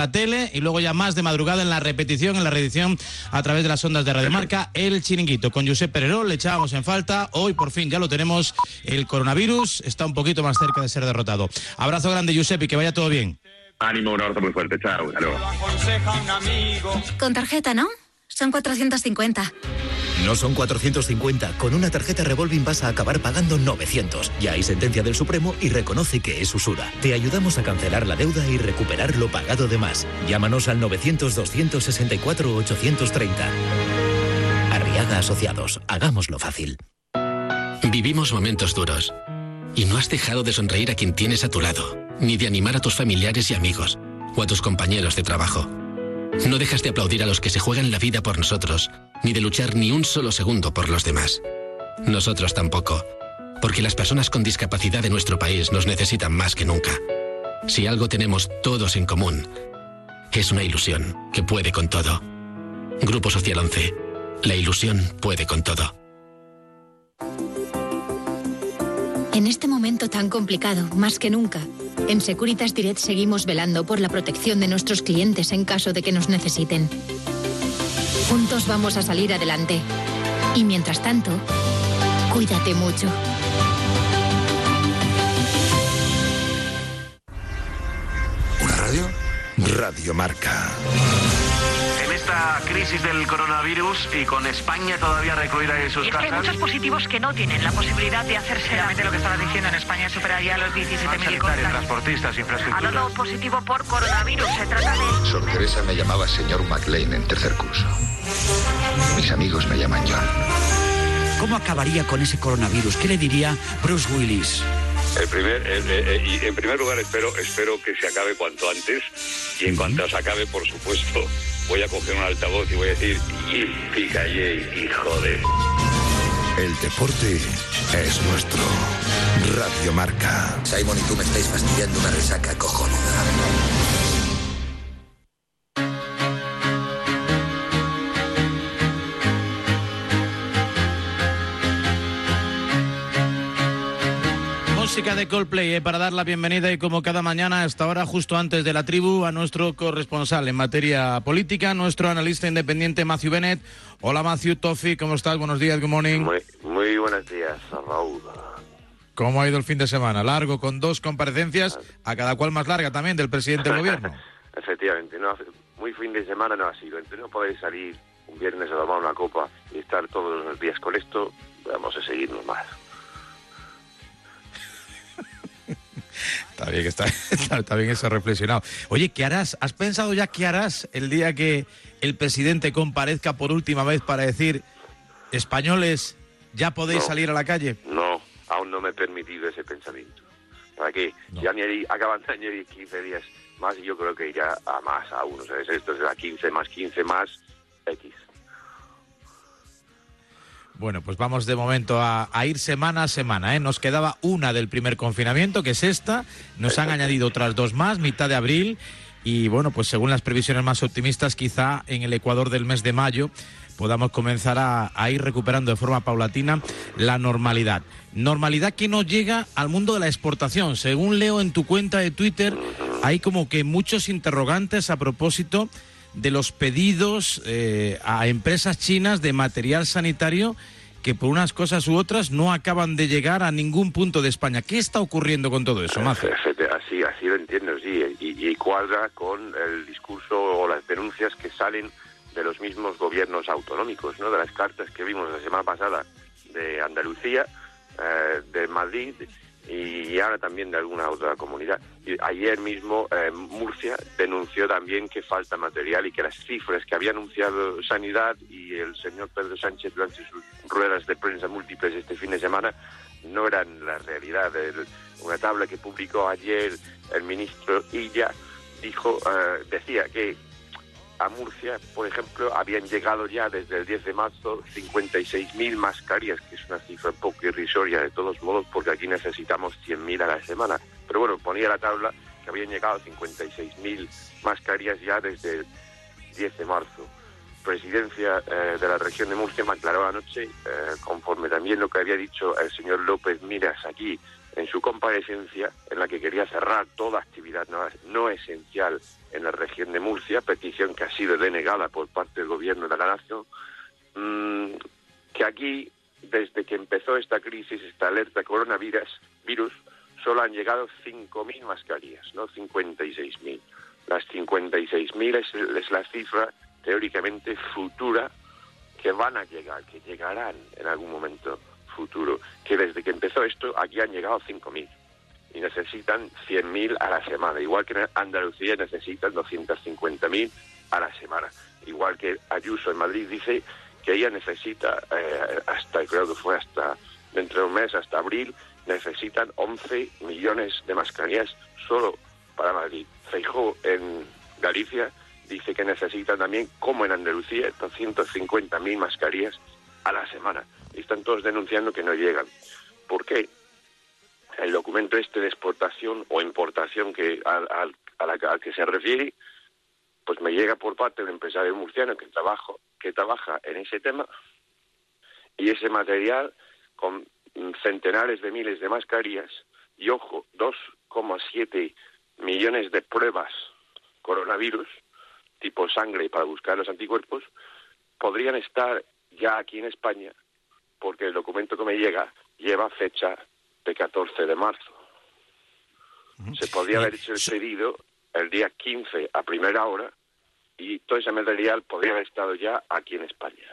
la tele y luego ya más de madrugada en la repetición, en la reedición a través de las ondas de Radio Marca, El Chiringuito. Con Josep Pererol le echábamos en falta. Hoy por fin ya lo tenemos. El coronavirus está un poquito más cerca de ser derrotado. Abrazo grande, Josep, y que vaya todo bien. Ánimo, un abrazo muy fuerte. Chao. Con tarjeta, ¿no? Son 450. No son 450. Con una tarjeta Revolving vas a acabar pagando 900. Ya hay sentencia del Supremo y reconoce que es usura. Te ayudamos a cancelar la deuda y recuperar lo pagado de más. Llámanos al 900-264-830. Arriaga Asociados. Hagámoslo fácil. Vivimos momentos duros. Y no has dejado de sonreír a quien tienes a tu lado, ni de animar a tus familiares y amigos, o a tus compañeros de trabajo. No dejas de aplaudir a los que se juegan la vida por nosotros, ni de luchar ni un solo segundo por los demás. Nosotros tampoco, porque las personas con discapacidad de nuestro país nos necesitan más que nunca. Si algo tenemos todos en común, es una ilusión que puede con todo. Grupo Social 11. La ilusión puede con todo. En este momento tan complicado, más que nunca, en Securitas Direct seguimos velando por la protección de nuestros clientes en caso de que nos necesiten. Juntos vamos a salir adelante. Y mientras tanto, cuídate mucho. ¿Una radio? Radio Marca. Esta crisis del coronavirus y con España todavía recluida en sus Es que hay casas. muchos positivos que no tienen la posibilidad de hacerse Realmente lo que estabas diciendo en España superaría los 17.000 sanitarios, contagios. transportistas, infraestructura. dado positivo por coronavirus. Se trata de... Sor Teresa me llamaba señor McLean en tercer curso. Mis amigos me llaman John. ¿Cómo acabaría con ese coronavirus? ¿Qué le diría Bruce Willis? El primer, eh, eh, y en primer lugar, espero, espero que se acabe cuanto antes. Y en cuanto se acabe, por supuesto, voy a coger un altavoz y voy a decir: "Yippee-ki-yay, hijo de. El deporte es nuestro. Radio Marca. Simon y tú me estáis fastidiando una resaca cojonuda. Música de Coldplay eh, para dar la bienvenida y como cada mañana a esta hora, justo antes de la tribu, a nuestro corresponsal en materia política, nuestro analista independiente Matthew Bennett. Hola Matthew Toffee, ¿cómo estás? Buenos días, good morning. Muy, muy buenos días, Raúl. ¿Cómo ha ido el fin de semana? Largo, con dos comparecencias, a cada cual más larga también, del presidente del gobierno. Efectivamente, no, muy fin de semana no ha sido. Entonces no podéis salir un viernes a tomar una copa y estar todos los días con esto, vamos a seguirnos más. Está bien, está, está, está bien eso reflexionado. Oye, ¿qué harás? ¿Has pensado ya qué harás el día que el presidente comparezca por última vez para decir, españoles, ya podéis No. salir a la calle? No, aún no me he permitido ese pensamiento. ¿Para qué? Ya añadí, acaban de añadir 15 días más y yo creo que irá a más aún. O sea, esto es a 15 más 15 más X. Bueno, pues vamos de momento a, ir semana a semana. ¿eh? Nos quedaba una del primer confinamiento, que es esta. Nos han añadido otras dos más, mitad de abril. Y bueno, pues según las previsiones más optimistas, quizá en el Ecuador del mes de mayo podamos comenzar a ir recuperando de forma paulatina la normalidad. Normalidad que no llega al mundo de la exportación. Según leo en tu cuenta de Twitter, hay como que muchos interrogantes a propósito de los pedidos eh, a empresas chinas de material sanitario que por unas cosas u otras no acaban de llegar a ningún punto de España. ¿Qué está ocurriendo con todo eso, Mazo? Efecti- Así, así lo entiendo, sí, y, y cuadra con el discurso o las denuncias que salen de los mismos gobiernos autonómicos, ¿no? De las cartas que vimos la semana pasada de Andalucía, eh, de Madrid y ahora también de alguna otra comunidad. Ayer mismo eh, Murcia denunció también que falta material y que las cifras que había anunciado Sanidad y el señor Pedro Sánchez durante sus ruedas de prensa múltiples este fin de semana no eran la realidad. El- una tabla que publicó ayer el ministro Illa dijo, eh, decía que a Murcia, por ejemplo, habían llegado ya desde el 10 de marzo 56.000 mascarillas, que es una cifra un poco irrisoria de todos modos, porque aquí necesitamos 100.000 a la semana. Pero bueno, ponía la tabla que habían llegado 56.000 mascarillas ya desde el 10 de marzo. Presidencia eh, de la región de Murcia me aclaró anoche, eh, conforme también lo que había dicho el señor López Miras aquí en su comparecencia en la que quería cerrar toda actividad no, esencial en la región de Murcia, petición que ha sido denegada por parte del gobierno de la nación, mm, que aquí, desde que empezó esta crisis, esta alerta coronavirus, virus, solo han llegado 5.000 mascarillas, no 56.000. Las 56.000 es, es la cifra teóricamente futura que van a llegar, que llegarán en algún momento futuro, que desde que empezó esto aquí han llegado 5.000 y necesitan 100.000 a la semana, igual que en Andalucía necesitan 250.000 a la semana, igual que Ayuso en Madrid dice que ella necesita eh, hasta, creo que fue hasta dentro de un mes, hasta abril, necesitan 11 millones de mascarillas solo para Madrid. Feijó en Galicia dice que necesitan también, como en Andalucía, 250.000 mascarillas a la semana y están todos denunciando que no llegan. ¿Por qué? El documento este de exportación o importación que al, al, que se refiere, pues me llega por parte de un empresario murciano que, trabajo, que trabaja en ese tema y ese material con centenares de miles de mascarillas y, ojo, 2,7 millones de pruebas coronavirus, tipo sangre para buscar los anticuerpos, podrían estar ya aquí en España porque el documento que me llega lleva fecha de 14 de marzo. Se podría haber hecho el pedido el día 15 a primera hora y todo ese material podría haber estado ya aquí en España.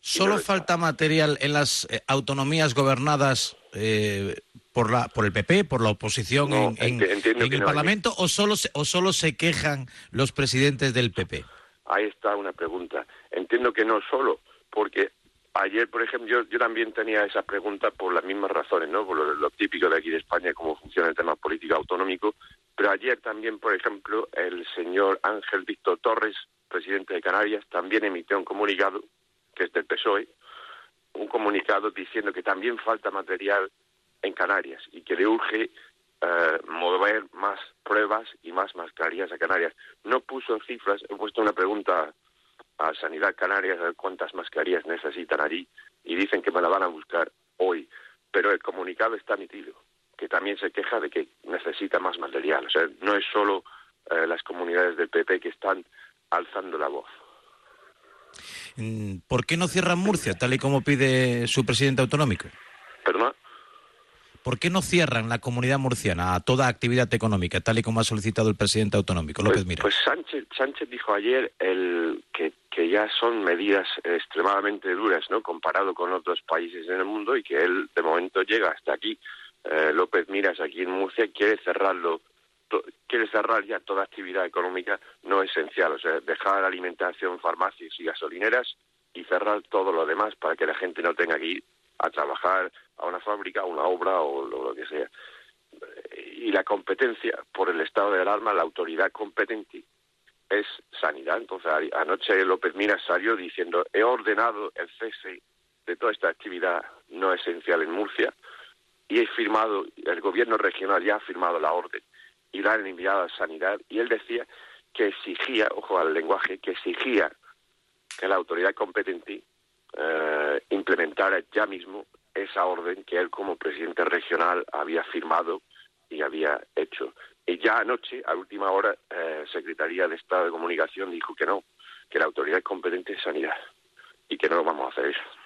¿Solo falta material en las eh, autonomías gobernadas eh, por, la, por el PP, por la oposición en, el Parlamento, o, solo se, o solo se quejan los presidentes del PP? Ahí está una pregunta. Entiendo que no solo, porque Ayer, por ejemplo, yo, también tenía esa pregunta por las mismas razones, ¿no? Por lo, típico de aquí de España, cómo funciona el tema político autonómico. Pero ayer también, por ejemplo, el señor Ángel Víctor Torres, presidente de Canarias, también emitió un comunicado, que es del PSOE, un comunicado diciendo que también falta material en Canarias y que le urge eh, mover más pruebas y más mascarillas a Canarias. No puso cifras, he puesto una pregunta a Sanidad Canarias cuántas mascarillas necesitan allí y dicen que me la van a buscar hoy. Pero el comunicado está emitido, que también se queja de que necesita más material. O sea, no es solo eh, las comunidades del PP que están alzando la voz. Mm, ¿Por qué no cierran Murcia, tal y como pide su presidente autonómico? ¿Por qué no cierran la comunidad murciana a toda actividad económica, tal y como ha solicitado el presidente autonómico, López Mira? Pues, Sánchez, Sánchez dijo ayer el, que, que ya son medidas extremadamente duras, ¿no? Comparado con otros países en el mundo y que él de momento llega hasta aquí. Eh, López Miras aquí en Murcia quiere cerrarlo quiere cerrar ya toda actividad económica no esencial, o sea, dejar alimentación, farmacias y gasolineras y cerrar todo lo demás para que la gente no tenga que ir a trabajar a una fábrica, a una obra o lo, que sea. Y la competencia por el estado de alarma, la autoridad competente es sanidad. Entonces, anoche López Miras salió diciendo, he ordenado el cese de toda esta actividad no esencial en Murcia y he firmado, el gobierno regional ya ha firmado la orden y la han enviado a sanidad y él decía que exigía, ojo al lenguaje, que exigía que la autoridad competente eh, implementara ya mismo esa orden que él como presidente regional había firmado y había hecho. Y ya anoche, a última hora, eh, Secretaría de Estado de Comunicación dijo que no, que la autoridad competente es sanidad y que no lo vamos a hacer eso.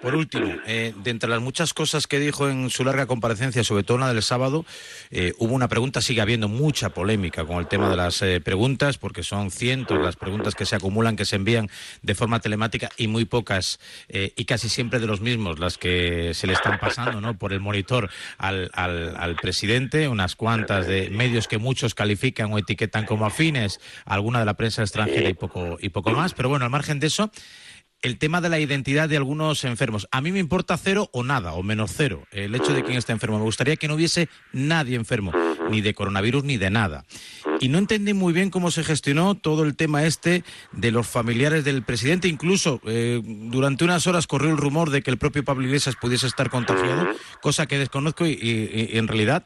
Por último, eh, de entre las muchas cosas que dijo en su larga comparecencia, sobre todo la del sábado, eh, hubo una pregunta, sigue habiendo mucha polémica con el tema de las eh, preguntas, porque son cientos las preguntas que se acumulan, que se envían de forma telemática y muy pocas, y casi siempre de los mismos, las que se le están pasando ¿no? por el monitor al, al, al presidente, unas cuantas de medios que muchos califican o etiquetan como afines, alguna de la prensa extranjera y poco, y poco más, pero bueno, al margen de eso, el tema de la identidad de algunos enfermos. A mí me importa cero o nada, o menos cero, el hecho de quién está enfermo. Me gustaría que no hubiese nadie enfermo, ni de coronavirus ni de nada. Y no entendí muy bien cómo se gestionó todo el tema este de los familiares del presidente. Incluso eh, durante unas horas corrió el rumor de que el propio Pablo Iglesias pudiese estar contagiado, cosa que desconozco y en realidad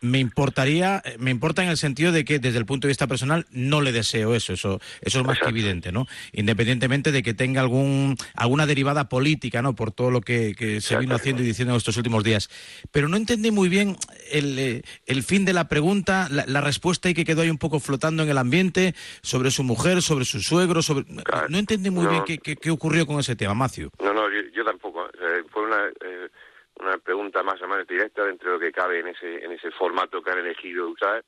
me importaría, eh, me importa en el sentido de que desde el punto de vista personal no le deseo eso, eso, eso es más que evidente, ¿no? Independientemente de que tenga algún, alguna derivada política, ¿no? Por todo lo que, se vino haciendo y diciendo en estos últimos días. Pero no entendí muy bien el, eh, el fin de la pregunta, la, respuesta y que quedó ahí un poco flotando en el ambiente sobre su mujer, sobre su suegro, sobre... No entendí muy bien qué, qué, ocurrió con ese tema, Macio. No, no, yo tampoco una pregunta más o menos directa dentro de lo que cabe en ese, en ese formato que han elegido usar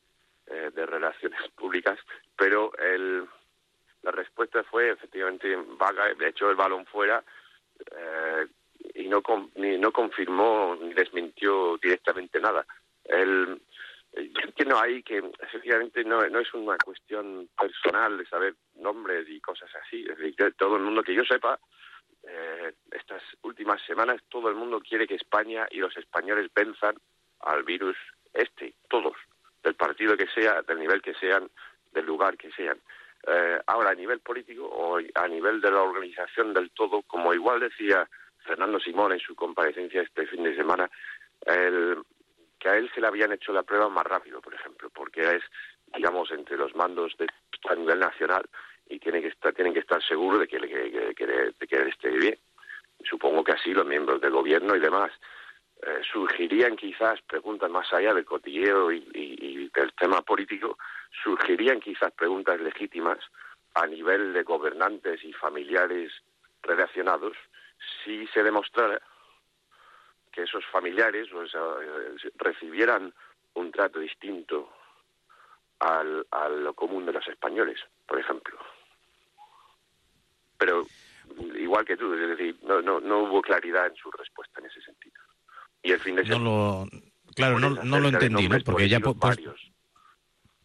eh, de relaciones públicas, pero el, la respuesta fue efectivamente vaga, de hecho el balón fuera eh, y no, con, ni, no confirmó ni desmintió directamente nada. El, yo entiendo ahí que efectivamente no, no es una cuestión personal de saber nombres y cosas así, es todo el mundo que yo sepa eh, estas últimas semanas todo el mundo quiere que España y los españoles venzan al virus este, todos, del partido que sea, del nivel que sean, del lugar que sean. Eh, ahora, a nivel político o a nivel de la organización del todo, como igual decía Fernando Simón en su comparecencia este fin de semana, el, que a él se le habían hecho la prueba más rápido, por ejemplo, porque es, digamos, entre los mandos de, a nivel nacional, y tienen que estar, tienen que estar seguros de que, de que, de que él esté bien. Supongo que así los miembros del gobierno y demás. Eh, surgirían quizás preguntas más allá del cotilleo y, y, del tema político, surgirían quizás preguntas legítimas a nivel de gobernantes y familiares relacionados si se demostrara que esos familiares o sea, eh, recibieran un trato distinto al, a lo común de los españoles, por ejemplo pero igual que tú, es decir, no, no, no hubo claridad en su respuesta en ese sentido. Y el fin de semana... No lo, claro, no, no lo entendí, ¿no? Porque ya... Pues, varios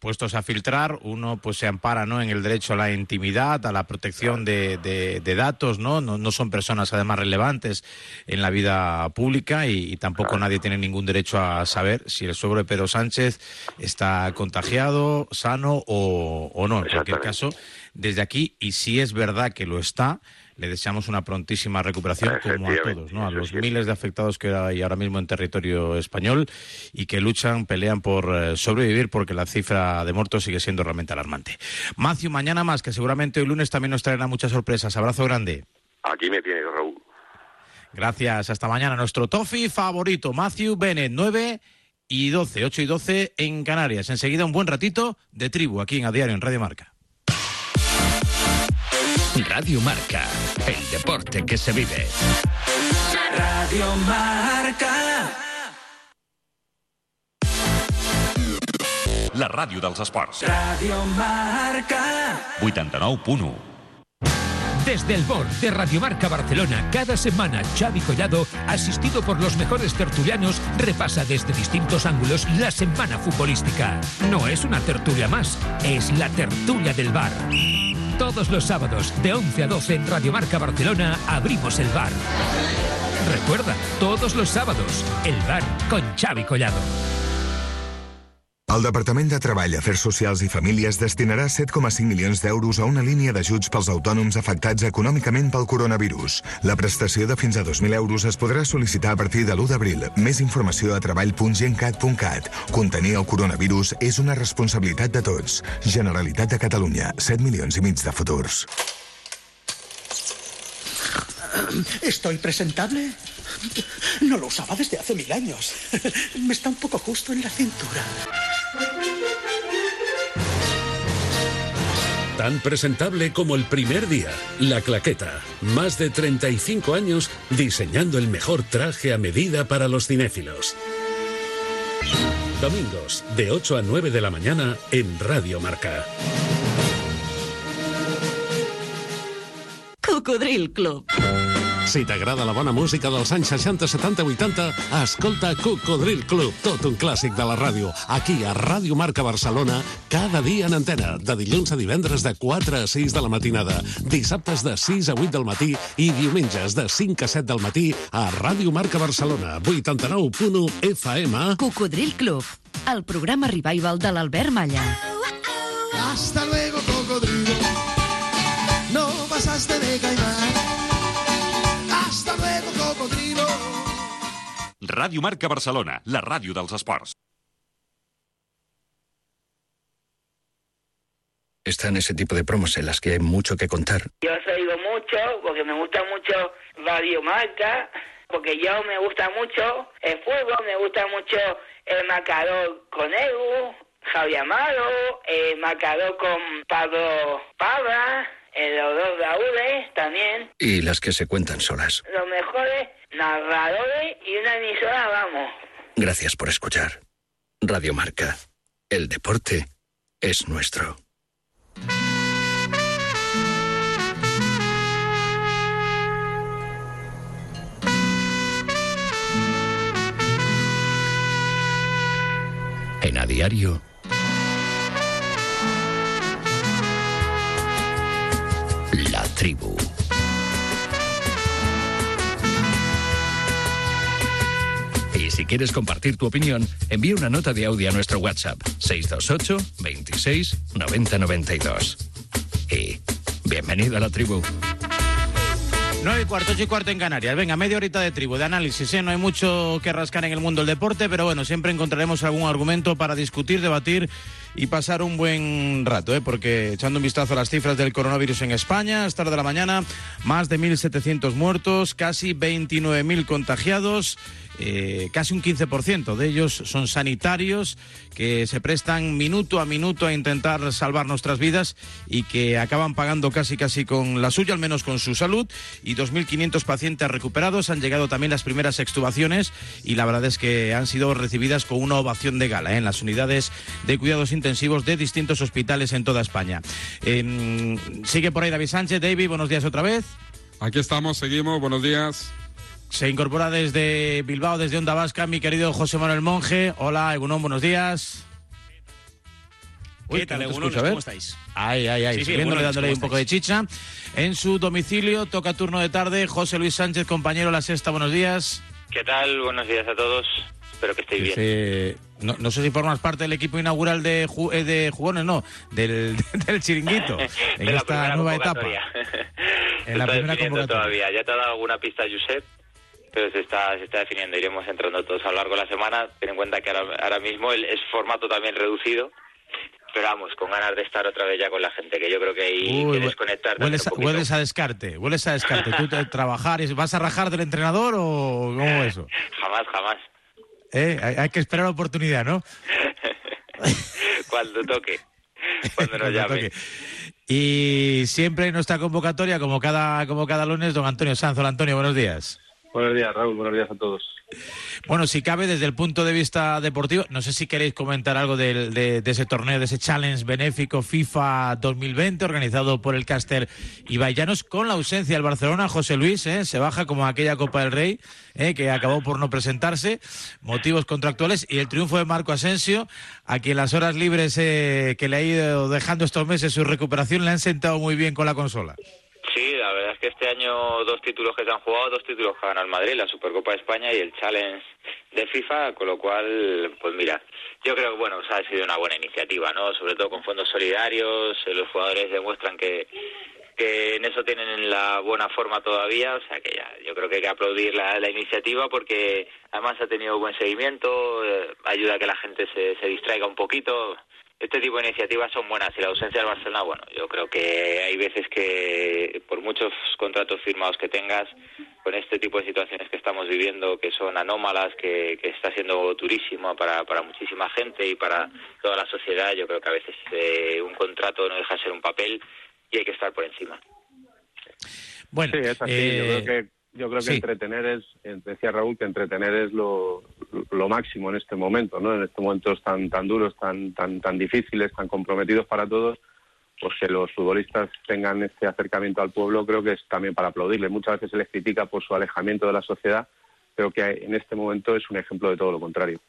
puestos a filtrar, uno pues se ampara ¿no? en el derecho a la intimidad, a la protección de, de, datos, ¿no? ¿no? ¿no? son personas además relevantes en la vida pública y, tampoco nadie tiene ningún derecho a saber si el sobre Pedro Sánchez está contagiado, sano o, o no. En cualquier caso, desde aquí, y si es verdad que lo está, le deseamos una prontísima recuperación como a todos, ¿no? A los miles de afectados que hay ahora mismo en territorio español y que luchan, pelean por eh, sobrevivir porque la cifra de muertos sigue siendo realmente alarmante. Macio, mañana más, que seguramente hoy lunes también nos traerá muchas sorpresas. Abrazo grande. Aquí me tienes, Raúl. Gracias, hasta mañana. Nuestro Tofi favorito, Matthew Bennett, 9 y 12, 8 y 12 en Canarias. Enseguida un buen ratito de tribu aquí en A Diario, en Radio Marca. Radio Marca, el deporte que se vive. Radio Marca. La ràdio dels esports. Radio Marca. 89.1. Desde el BOR de Radiomarca Barcelona, cada semana Xavi Collado, asistido por los mejores tertulianos, repasa desde distintos ángulos la semana futbolística. No es una tertulia más, es la tertulia del bar. Todos los sábados, de 11 a 12 en Radio Marca Barcelona, abrimos el bar. Recuerda, todos los sábados, el bar con Xavi Collado. El Departament de Treball, Afers Socials i Famílies destinarà 7,5 milions d'euros a una línia d'ajuts pels autònoms afectats econòmicament pel coronavirus. La prestació de fins a 2.000 euros es podrà sol·licitar a partir de l'1 d'abril. Més informació a treball.gencat.cat. Contenir el coronavirus és una responsabilitat de tots. Generalitat de Catalunya, 7 milions i mig de futurs. Estoy presentable. No lo usaba desde hace mil años. Me está un poco justo en la cintura. Tan presentable como el primer día. La Claqueta. Más de 35 años diseñando el mejor traje a medida para los cinéfilos. Domingos, de 8 a 9 de la mañana, en Radio Marca. Cocodril Club. Si t'agrada la bona música dels anys 60, 70, 80, escolta Cocodril Club, tot un clàssic de la ràdio. Aquí, a Ràdio Marca Barcelona, cada dia en antena, de dilluns a divendres de 4 a 6 de la matinada, dissabtes de 6 a 8 del matí i diumenges de 5 a 7 del matí a Ràdio Marca Barcelona, 89.1 FM. Cocodril Club, el programa revival de l'Albert Malla. Hasta luego, cocodrilo. No pasaste de caimán. Ràdio Marca Barcelona, la ràdio dels esports. Están ese tipo de promos en las que hay mucho que contar. Yo os oigo mucho porque me gusta mucho Radio Marca, porque yo me gusta mucho el fútbol, me gusta mucho el marcador con Egu, Javier Amado, el marcador con Pablo Pabra, los dos Raúles también. Y las que se cuentan solas. Los mejores narradores y una emisora, vamos. Gracias por escuchar. Radio Marca. El deporte es nuestro. En a diario. La tribu. Si quieres compartir tu opinión, envía una nota de audio a nuestro WhatsApp 628 26 90 92. Y bienvenido a la tribu. 9 y cuarto, 8 y cuarto en Canarias. Venga, media horita de tribu, de análisis. ¿eh? No hay mucho que rascar en el mundo del deporte, pero bueno, siempre encontraremos algún argumento para discutir, debatir y pasar un buen rato, ¿eh? porque echando un vistazo a las cifras del coronavirus en España, hasta de la mañana, más de 1.700 muertos, casi 29.000 contagiados. Eh, casi un 15% de ellos son sanitarios que se prestan minuto a minuto a intentar salvar nuestras vidas y que acaban pagando casi casi con la suya, al menos con su salud. Y 2.500 pacientes recuperados. Han llegado también las primeras extubaciones y la verdad es que han sido recibidas con una ovación de gala ¿eh? en las unidades de cuidados intensivos de distintos hospitales en toda España. Eh, sigue por ahí David Sánchez. David, buenos días otra vez. Aquí estamos, seguimos. Buenos días. Se incorpora desde Bilbao, desde Onda Vasca, mi querido José Manuel Monje. Hola, Egunon, buenos días. ¿Qué tal, Egunon? ¿Cómo estáis? Ay, ay, ay, Sí, sí, Egunon, dándole ¿cómo un poco de chicha. En su domicilio, toca turno de tarde, José Luis Sánchez, compañero La Sexta, buenos días. ¿Qué tal? Buenos días a todos. Espero que estéis bien. Eh, no, no sé si formas parte del equipo inaugural de, ju- eh, de jugones, no, del, del chiringuito, en De esta nueva etapa. En la primera convocatoria. todavía. Ya te ha dado alguna pista, Josep, pero se está, se está definiendo. Iremos entrando todos a lo largo de la semana. Ten en cuenta que ahora, ahora mismo el, es formato también reducido. Pero vamos, con ganas de estar otra vez ya con la gente, que yo creo que ahí Uy, quieres conectar. Hueles, a- hueles a descarte, hueles a descarte. ¿Tú te- trabajar, y- vas a rajar del entrenador o cómo es eso? Jamás, jamás. ¿Eh? Hay, hay que esperar la oportunidad, ¿no? Cuando toque. Cuando nos llame. Y siempre en nuestra convocatoria, como cada, como cada lunes, don Antonio Sanz. Hola, Antonio, buenos días. Buenos días, Raúl. Buenos días a todos. Bueno, si cabe, desde el punto de vista deportivo, no sé si queréis comentar algo de, ese torneo, de ese challenge benéfico FIFA 2020 organizado por el Caster Ibayanos con la ausencia del Barcelona. José Luis ¿eh? se baja como aquella Copa del Rey ¿eh? que acabó por no presentarse, motivos contractuales y el triunfo de Marco Asensio, a quien las horas libres eh, que le ha ido dejando estos meses su recuperación le han sentado muy bien con la consola. Sí, la verdad es que este año dos títulos que se han jugado, dos títulos que ha ganado el Madrid, la Supercopa de España y el Challenge de FIFA, con lo cual, pues mira, yo creo que bueno, ha sido una buena iniciativa, ¿no? Sobre todo con fondos solidarios, eh, los jugadores demuestran que que en eso tienen la buena forma todavía, o sea que ya, yo creo que hay que aplaudir la, la iniciativa porque además ha tenido buen seguimiento, eh, ayuda a que la gente se, se distraiga un poquito, este tipo de iniciativas son buenas y la ausencia del Barcelona, bueno, yo creo que hay veces que por muchos contratos firmados que tengas, con este tipo de situaciones que estamos viviendo, que son anómalas, que, que está siendo durísimo para, para muchísima gente y para toda la sociedad, yo creo que a veces eh, un contrato no deja de ser un papel y hay que estar por encima. Bueno, sí, es así. eh, yo creo que, yo creo que sí. entretener es, eh, decía Raúl, que entretener es lo, lo máximo en este momento, ¿no? En estos momentos tan tan duros, tan tan tan difíciles, tan comprometidos para todos, pues que los futbolistas tengan este acercamiento al pueblo, creo que es también para aplaudirle. Muchas veces se les critica por su alejamiento de la sociedad. Creo que en este momento es un ejemplo de todo lo contrario.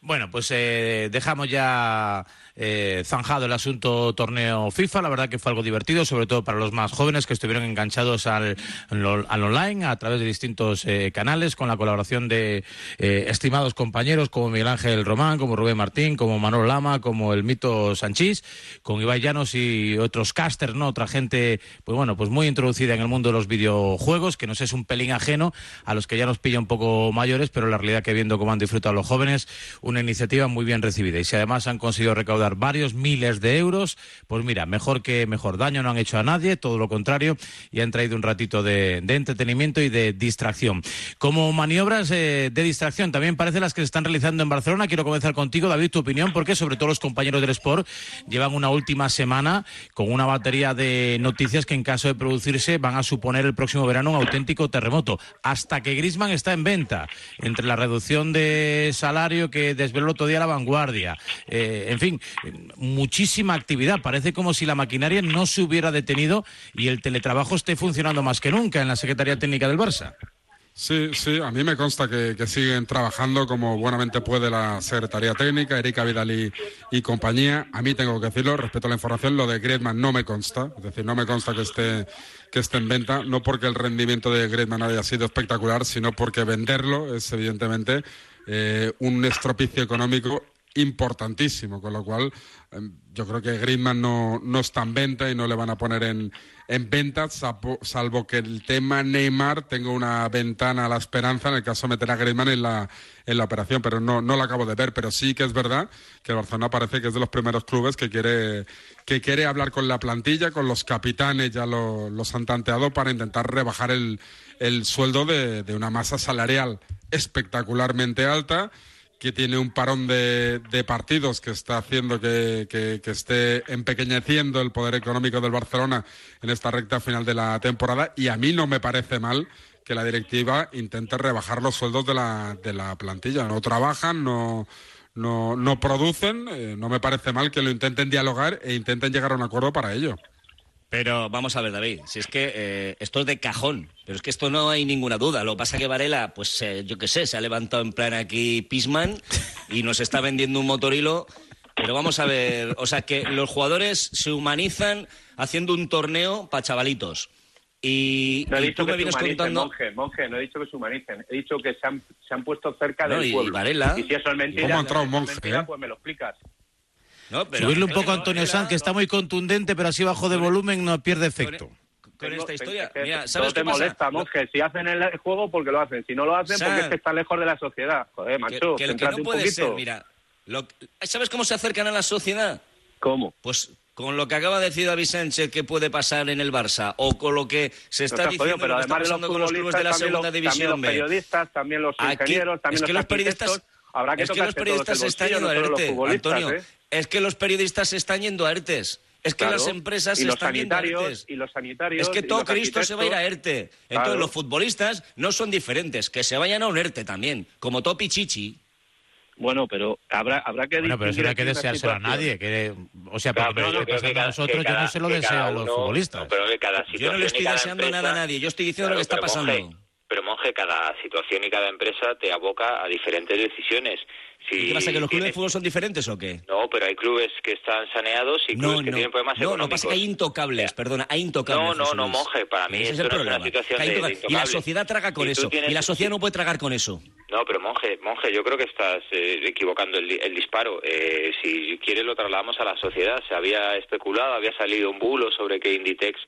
Bueno, pues eh, dejamos ya eh, zanjado el asunto torneo FIFA. La verdad que fue algo divertido, sobre todo para los más jóvenes que estuvieron enganchados al, al online a través de distintos eh, canales, con la colaboración de eh, estimados compañeros como Miguel Ángel Román, como Rubén Martín, como Manuel Lama, como el mito Sanchís, con Ibai Llanos y otros casters, ¿no? Otra gente, pues bueno, pues muy introducida en el mundo de los videojuegos, que nos es un pelín ajeno a los que ya nos pilla un poco mayores, pero la realidad que viendo cómo han disfrutado los jóvenes, una iniciativa muy bien recibida. Y si además han conseguido recaudar varios miles de euros, pues mira, mejor que mejor. Daño no han hecho a nadie, todo lo contrario, y han traído un ratito de, entretenimiento y de distracción. Como maniobras eh, de distracción, también parece las que se están realizando en Barcelona. Quiero comenzar contigo, David, tu opinión, porque sobre todo los compañeros del Sport llevan una última semana con una batería de noticias que en caso de producirse van a suponer el próximo verano un auténtico terremoto. Hasta que Grisman está en venta, entre la reducción de salario que desveló el otro día la vanguardia. Eh, en fin, muchísima actividad. Parece como si la maquinaria no se hubiera detenido y el teletrabajo esté funcionando más que nunca en la Secretaría Técnica del Barça. Sí, sí, a mí me consta que, siguen trabajando como buenamente puede la Secretaría Técnica, Erika Vidal y, compañía. A mí tengo que decirlo, respeto a la información, lo de Griezmann no me consta, es decir, no me consta que esté, que esté en venta, no porque el rendimiento de Griezmann haya sido espectacular, sino porque venderlo es evidentemente eh, un estropicio económico importantísimo, con lo cual em, yo creo que Griezmann no, no está en venta y no le van a poner en, en venta, salvo, que el tema Neymar tenga una ventana a la esperanza en el caso de meter a Griezmann en la, en la operación, pero no, no lo acabo de ver, pero sí que es verdad que el Barcelona parece que es de los primeros clubes que quiere, que quiere hablar con la plantilla, con los capitanes, ya lo, los han tanteado para intentar rebajar el, el sueldo de, de una masa salarial espectacularmente alta que tiene un parón de, partidos que está haciendo que, esté empequeñeciendo el poder económico del Barcelona en esta recta final de la temporada y a mí no me parece mal que la directiva intente rebajar los sueldos de la, de la plantilla. No trabajan, no, no, no producen, eh, no me parece mal que lo intenten dialogar e intenten llegar a un acuerdo para ello. Pero vamos a ver, David, si es que eh, esto es de cajón, pero es que esto no hay ninguna duda. Lo que pasa es que Varela, pues eh, yo qué sé, se ha levantado en plan aquí Pisman y nos está vendiendo un motorilo. Pero vamos a ver, o sea que los jugadores se humanizan haciendo un torneo para chavalitos. Y, no he dicho que me vienes contando. Monje, monje, no he dicho que se humanicen. He dicho que se han, se han puesto cerca del y pueblo. Varela, y si eso es mentira, ¿Cómo ha entrado un monje? Mentira, pues me lo explicas. Subirle un poco a Antonio Sanz, que está muy contundente, pero así bajo de volumen no pierde efecto. Con esta historia, mira, ¿sabes qué te molesta, monje. Si hacen el juego, porque lo hacen. Si no lo hacen, porque es que están lejos de la sociedad. Joder, macho, que, que, no puede ser, mira. ¿Sabes cómo se acercan a la sociedad? ¿Cómo? Pues con lo que acaba de decir David Sánchez que puede pasar en el Barça o con lo que se está diciendo pero que está pasando con los clubes de la segunda división también los periodistas, también los ingenieros, también es que los, periodistas habrá que es que los periodistas están yendo a ERTE, Antonio. ¿eh? Es que los periodistas se están yendo a ERTES. Es que las empresas se están yendo a ERTES. Y los sanitarios. Es que todo Cristo se va a ir a ERTE. Entonces los futbolistas no son diferentes. Que se vayan a un ERTE también. Como Topi Chichi. Bueno, pero habrá, habrá que Bueno, pero eso no hay que deseárselo a nadie. Que, o sea, claro, pero, que pasa a nosotros, yo no se lo deseo a los futbolistas. pero cada yo no le estoy deseando nada a nadie. Yo estoy diciendo lo que está pasando. pero, monje, cada situación y cada empresa te aboca a diferentes decisiones. ¿Qué pasa, que los clubes de fútbol son diferentes o qué? No, pero hay clubes que están saneados y clubes que tienen problemas no, No, pasa que hay intocables, perdona, hay intocables. No, no, no, monje, para mí es, una situación de, Y la sociedad traga con eso, y la sociedad no puede tragar con eso. No, pero monje, monje, yo creo que estás eh, equivocando el, el disparo. Eh, si quieres lo trasladamos a la sociedad. Se había especulado, había salido un bulo sobre que Inditex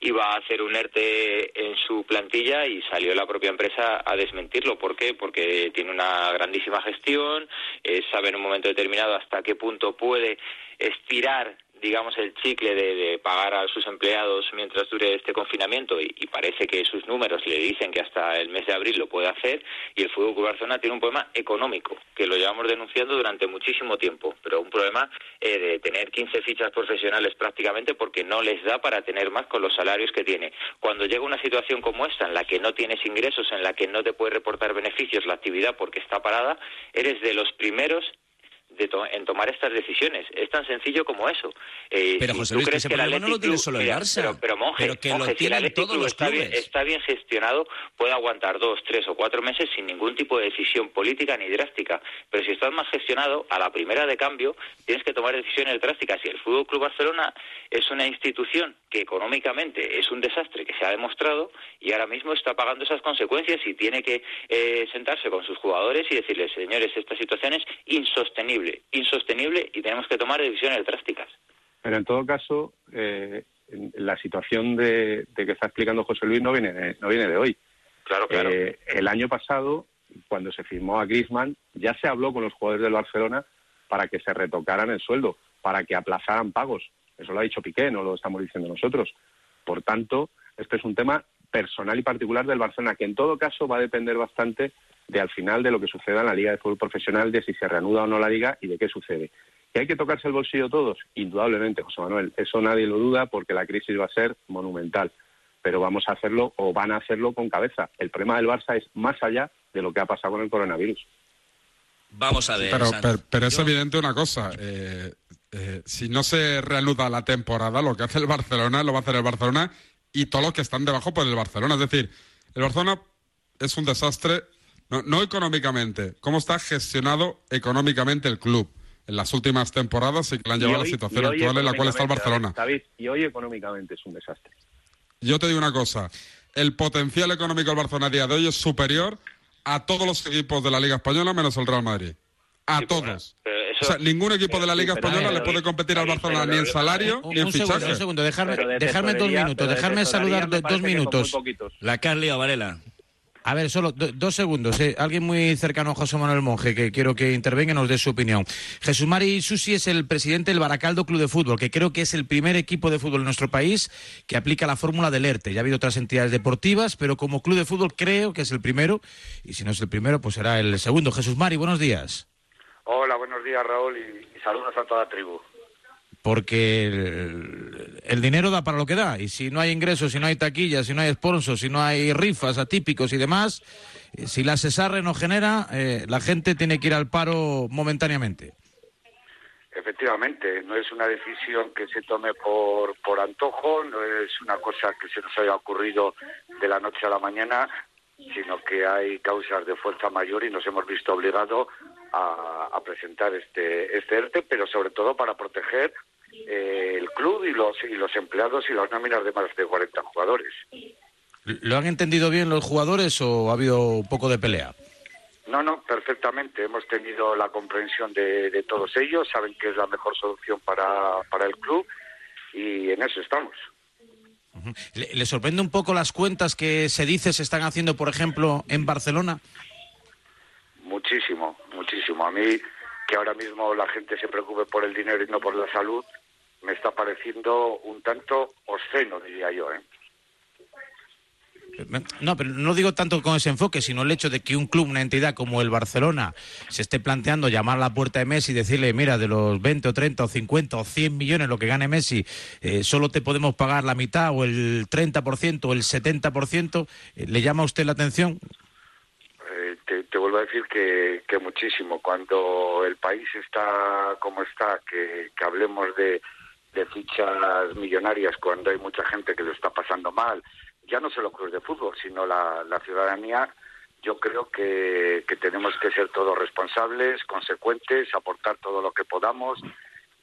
iba a hacer un ERTE en su plantilla y salió la propia empresa a desmentirlo. ¿Por qué? Porque tiene una grandísima gestión, eh, sabe en un momento determinado hasta qué punto puede estirar digamos, el chicle de, pagar a sus empleados mientras dure este confinamiento y, parece que sus números le dicen que hasta el mes de abril lo puede hacer y el Fútbol Club Barcelona tiene un problema económico que lo llevamos denunciando durante muchísimo tiempo, pero un problema eh, de tener 15 fichas profesionales prácticamente porque no les da para tener más con los salarios que tiene. Cuando llega una situación como esta en la que no tienes ingresos, en la que no te puede reportar beneficios la actividad porque está parada, eres de los primeros en tomar estas decisiones. Es tan sencillo como eso. Eh, pero José Luis, que no lo tiene solo el Barça. Pero, monje, que lo tienen todos los está bien, está bien gestionado, puede aguantar dos, tres o cuatro meses sin ningún tipo de decisión política ni drástica. Pero si estás más gestionado, a la primera de cambio tienes que tomar decisiones drásticas. Y el Fútbol Club Barcelona es una institución que económicamente es un desastre que se ha demostrado y ahora mismo está pagando esas consecuencias y tiene que eh, sentarse con sus jugadores y decirles, señores, esta situación es insostenible insostenible, y tenemos que tomar decisiones drásticas. Pero en todo caso, eh, la situación de, que está explicando José Luis no viene de, no viene de hoy. Claro, claro. Eh, el año pasado, cuando se firmó a Griezmann, Ya se habló con los jugadores del Barcelona para que se retocaran el sueldo, para que aplazaran pagos. Eso lo ha dicho Piqué, no lo estamos diciendo nosotros. Por tanto, este es un tema personal y particular del Barcelona, que en todo caso va a depender bastante de al final de lo que suceda en la Liga de Fútbol Profesional, de si se reanuda o no la Liga y de qué sucede. ¿Que hay que tocarse el bolsillo todos? Indudablemente, José Manuel. Eso nadie lo duda porque la crisis va a ser monumental. Pero vamos a hacerlo o van a hacerlo con cabeza. El problema del Barça es más allá de lo que ha pasado con el coronavirus. Vamos a ver. Pero, pero, pero es evidente una cosa. eh, eh, si no se reanuda la temporada, lo que hace el Barcelona lo va a hacer el Barcelona y todos los que están debajo por el Barcelona. Es decir, el Barcelona es un desastre, no, no económicamente, cómo está gestionado económicamente el club en las últimas temporadas y que le han llevado a la situación actual en la cual está el Barcelona. David, y hoy económicamente es un desastre. Yo te digo una cosa, el potencial económico del Barcelona a día de hoy es superior a todos los equipos de la Liga Española menos el Real Madrid. A todos. O sea, ningún equipo de la Liga Española le puede competir al Barcelona ni en salario Un, ni en un segundo, fichaje. un segundo, dejarme, dejarme dos minutos, dejarme saludar dos minutos. La Carlio Varela. A ver, solo do- dos segundos. eh. Alguien muy cercano a José Manuel Monje, que quiero que intervenga y nos dé su opinión. Jesús Mari Susi es el presidente del Baracaldo Club de Fútbol, que creo que es el primer equipo de fútbol en nuestro país que aplica la fórmula del ERTE. Ya ha habido otras entidades deportivas, pero como club de fútbol creo que es el primero, y si no es el primero, pues será el segundo. Jesús Mari, buenos días. Hola, buenos días Raúl y, y saludos a toda la tribu. Porque el, el dinero da para lo que da, y si no hay ingresos, si no hay taquillas, si no hay sponsors, si no hay rifas atípicos y demás, eh, si la cesarre no genera, eh, la gente tiene que ir al paro momentáneamente. Efectivamente, no es una decisión que se tome por, por antojo, no es una cosa que se nos haya ocurrido de la noche a la mañana, sino que hay causas de fuerza mayor y nos hemos visto obligados a, a presentar este, este ERTE, pero sobre todo para proteger eh, el club y los, y los empleados y las nóminas de más de 40 jugadores. ¿Lo han entendido bien los jugadores o ha habido un poco de pelea? No, no, perfectamente. Hemos tenido la comprensión de, de todos ellos, saben que es la mejor solución para, para el club y en eso estamos. ¿Le, le sorprende un poco las cuentas que se dice se están haciendo, por ejemplo, en Barcelona? Muchísimo, muchísimo. A mí, que ahora mismo la gente se preocupe por el dinero y no por la salud, me está pareciendo un tanto obsceno, diría yo. ¿eh? No, pero no digo tanto con ese enfoque, sino el hecho de que un club, una entidad como el Barcelona, se esté planteando llamar a la puerta de Messi y decirle, mira, de los 20 o 30 o 50 o 100 millones lo que gane Messi, eh, solo te podemos pagar la mitad o el 30% o el 70%, eh, ¿le llama a usted la atención? Eh, te, vuelvo a decir que, que muchísimo. Cuando el país está como está, que, hablemos de, fichas millonarias, cuando hay mucha gente que lo está pasando mal, ya no solo clubes de fútbol, sino la, la ciudadanía, yo creo que, que tenemos que ser todos responsables, consecuentes, aportar todo lo que podamos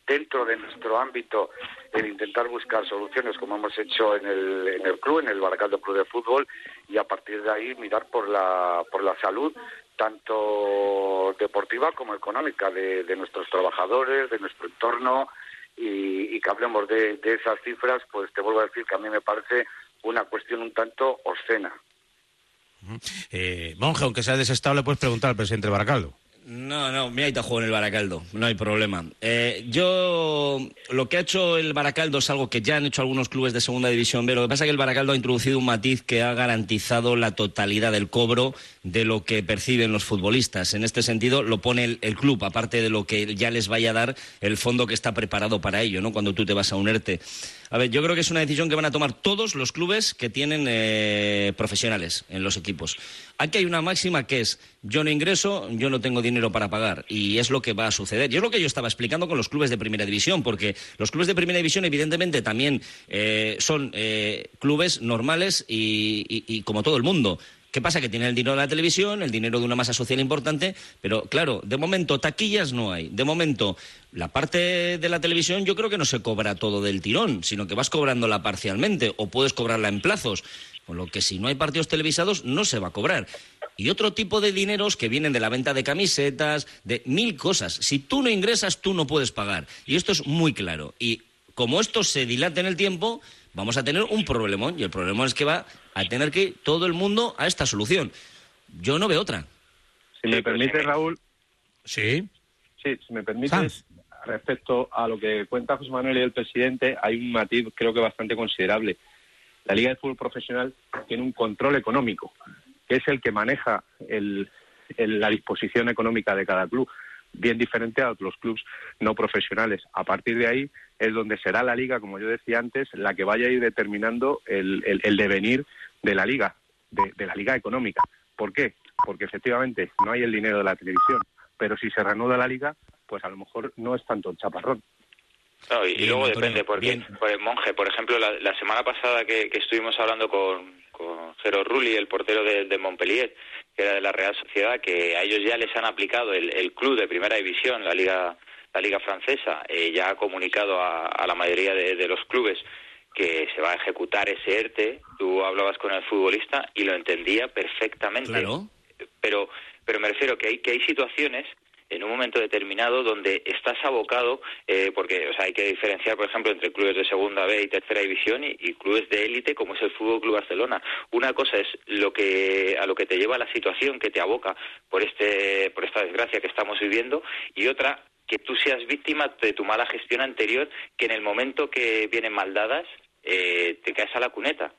dentro de nuestro ámbito el intentar buscar soluciones como hemos hecho en el, en el club, en el Baracaldo Club de Fútbol y a partir de ahí mirar por la, por la salud tanto deportiva como económica de, nuestros trabajadores, de nuestro entorno y, que hablemos de, esas cifras, pues te vuelvo a decir que a mí me parece una cuestión un tanto obscena. Eh, Monje, aunque sea desestable, puedes preguntar al presidente Baracaldo. No, no, mi aita juega en el Baracaldo, no hay problema. Eh, yo, lo que ha hecho el Baracaldo es algo que ya han hecho algunos clubes de segunda división B. Lo que pasa es que el Baracaldo ha introducido un matiz que ha garantizado la totalidad del cobro de lo que perciben los futbolistas. En este sentido, lo pone el, club, aparte de lo que ya les vaya a dar el fondo que está preparado para ello, ¿no? Cuando tú te vas a unerte. A ver, yo creo que es una decisión que van a tomar todos los clubes que tienen eh, profesionales en los equipos. Aquí hay una máxima que es, yo no ingreso, yo no tengo dinero para pagar. Y es lo que va a suceder. Y es lo que yo estaba explicando con los clubes de primera división, porque los clubes de primera división evidentemente también eh, son eh, clubes normales y, y- y como todo el mundo. ¿Qué pasa? Que tienen el dinero de la televisión, el dinero de una masa social importante, pero claro, de momento taquillas no hay. De momento, la parte de la televisión yo creo que no se cobra todo del tirón, sino que vas cobrándola parcialmente o puedes cobrarla en plazos. Con lo que si no hay partidos televisados no se va a cobrar. Y otro tipo de dineros que vienen de la venta de camisetas, de mil cosas. Si tú no ingresas, tú no puedes pagar. Y esto es muy claro. Y como esto se dilata en el tiempo, vamos a tener un problemón. Y el problema es que va a tener que ir todo el mundo a esta solución. Yo no veo otra. Si me permite, Raúl, Sí. Sí, si me permites, respecto a lo que cuenta José Manuel y el presidente, hay un matiz creo que bastante considerable. La Liga de Fútbol Profesional tiene un control económico, que es el que maneja el, la disposición económica de cada club, bien diferente a los clubes no profesionales. A partir de ahí es donde será la Liga, como yo decía antes, la que vaya a ir determinando el devenir de la Liga, de, de la Liga económica. ¿Por qué? Porque efectivamente no hay el dinero de la televisión, pero si se reanuda la Liga, pues a lo mejor no es tanto el chaparrón. No, y, luego Antonio, depende, porque bien. por el monje, por ejemplo, la, la semana pasada que, que estuvimos hablando con, con Jero Rulli, el portero de, de Montpellier, que era de la Real Sociedad, que a ellos ya les han aplicado el, el club de primera división, la liga la liga francesa, eh, ya ha comunicado a, a la mayoría de, de los clubes que se va a ejecutar ese ERTE. Tú hablabas con el futbolista y lo entendía perfectamente Claro. pero pero me refiero que hay que hay situaciones en un momento determinado donde estás abocado eh, porque o sea hay que diferenciar por ejemplo entre clubes de segunda B y tercera división y, clubes de élite como es el Fútbol Club Barcelona. Una cosa es lo que a lo que te lleva la situación que te aboca por este por esta desgracia que estamos viviendo y otra que tú seas víctima de tu mala gestión anterior que en el momento que vienen maldadas eh, te caes a la cuneta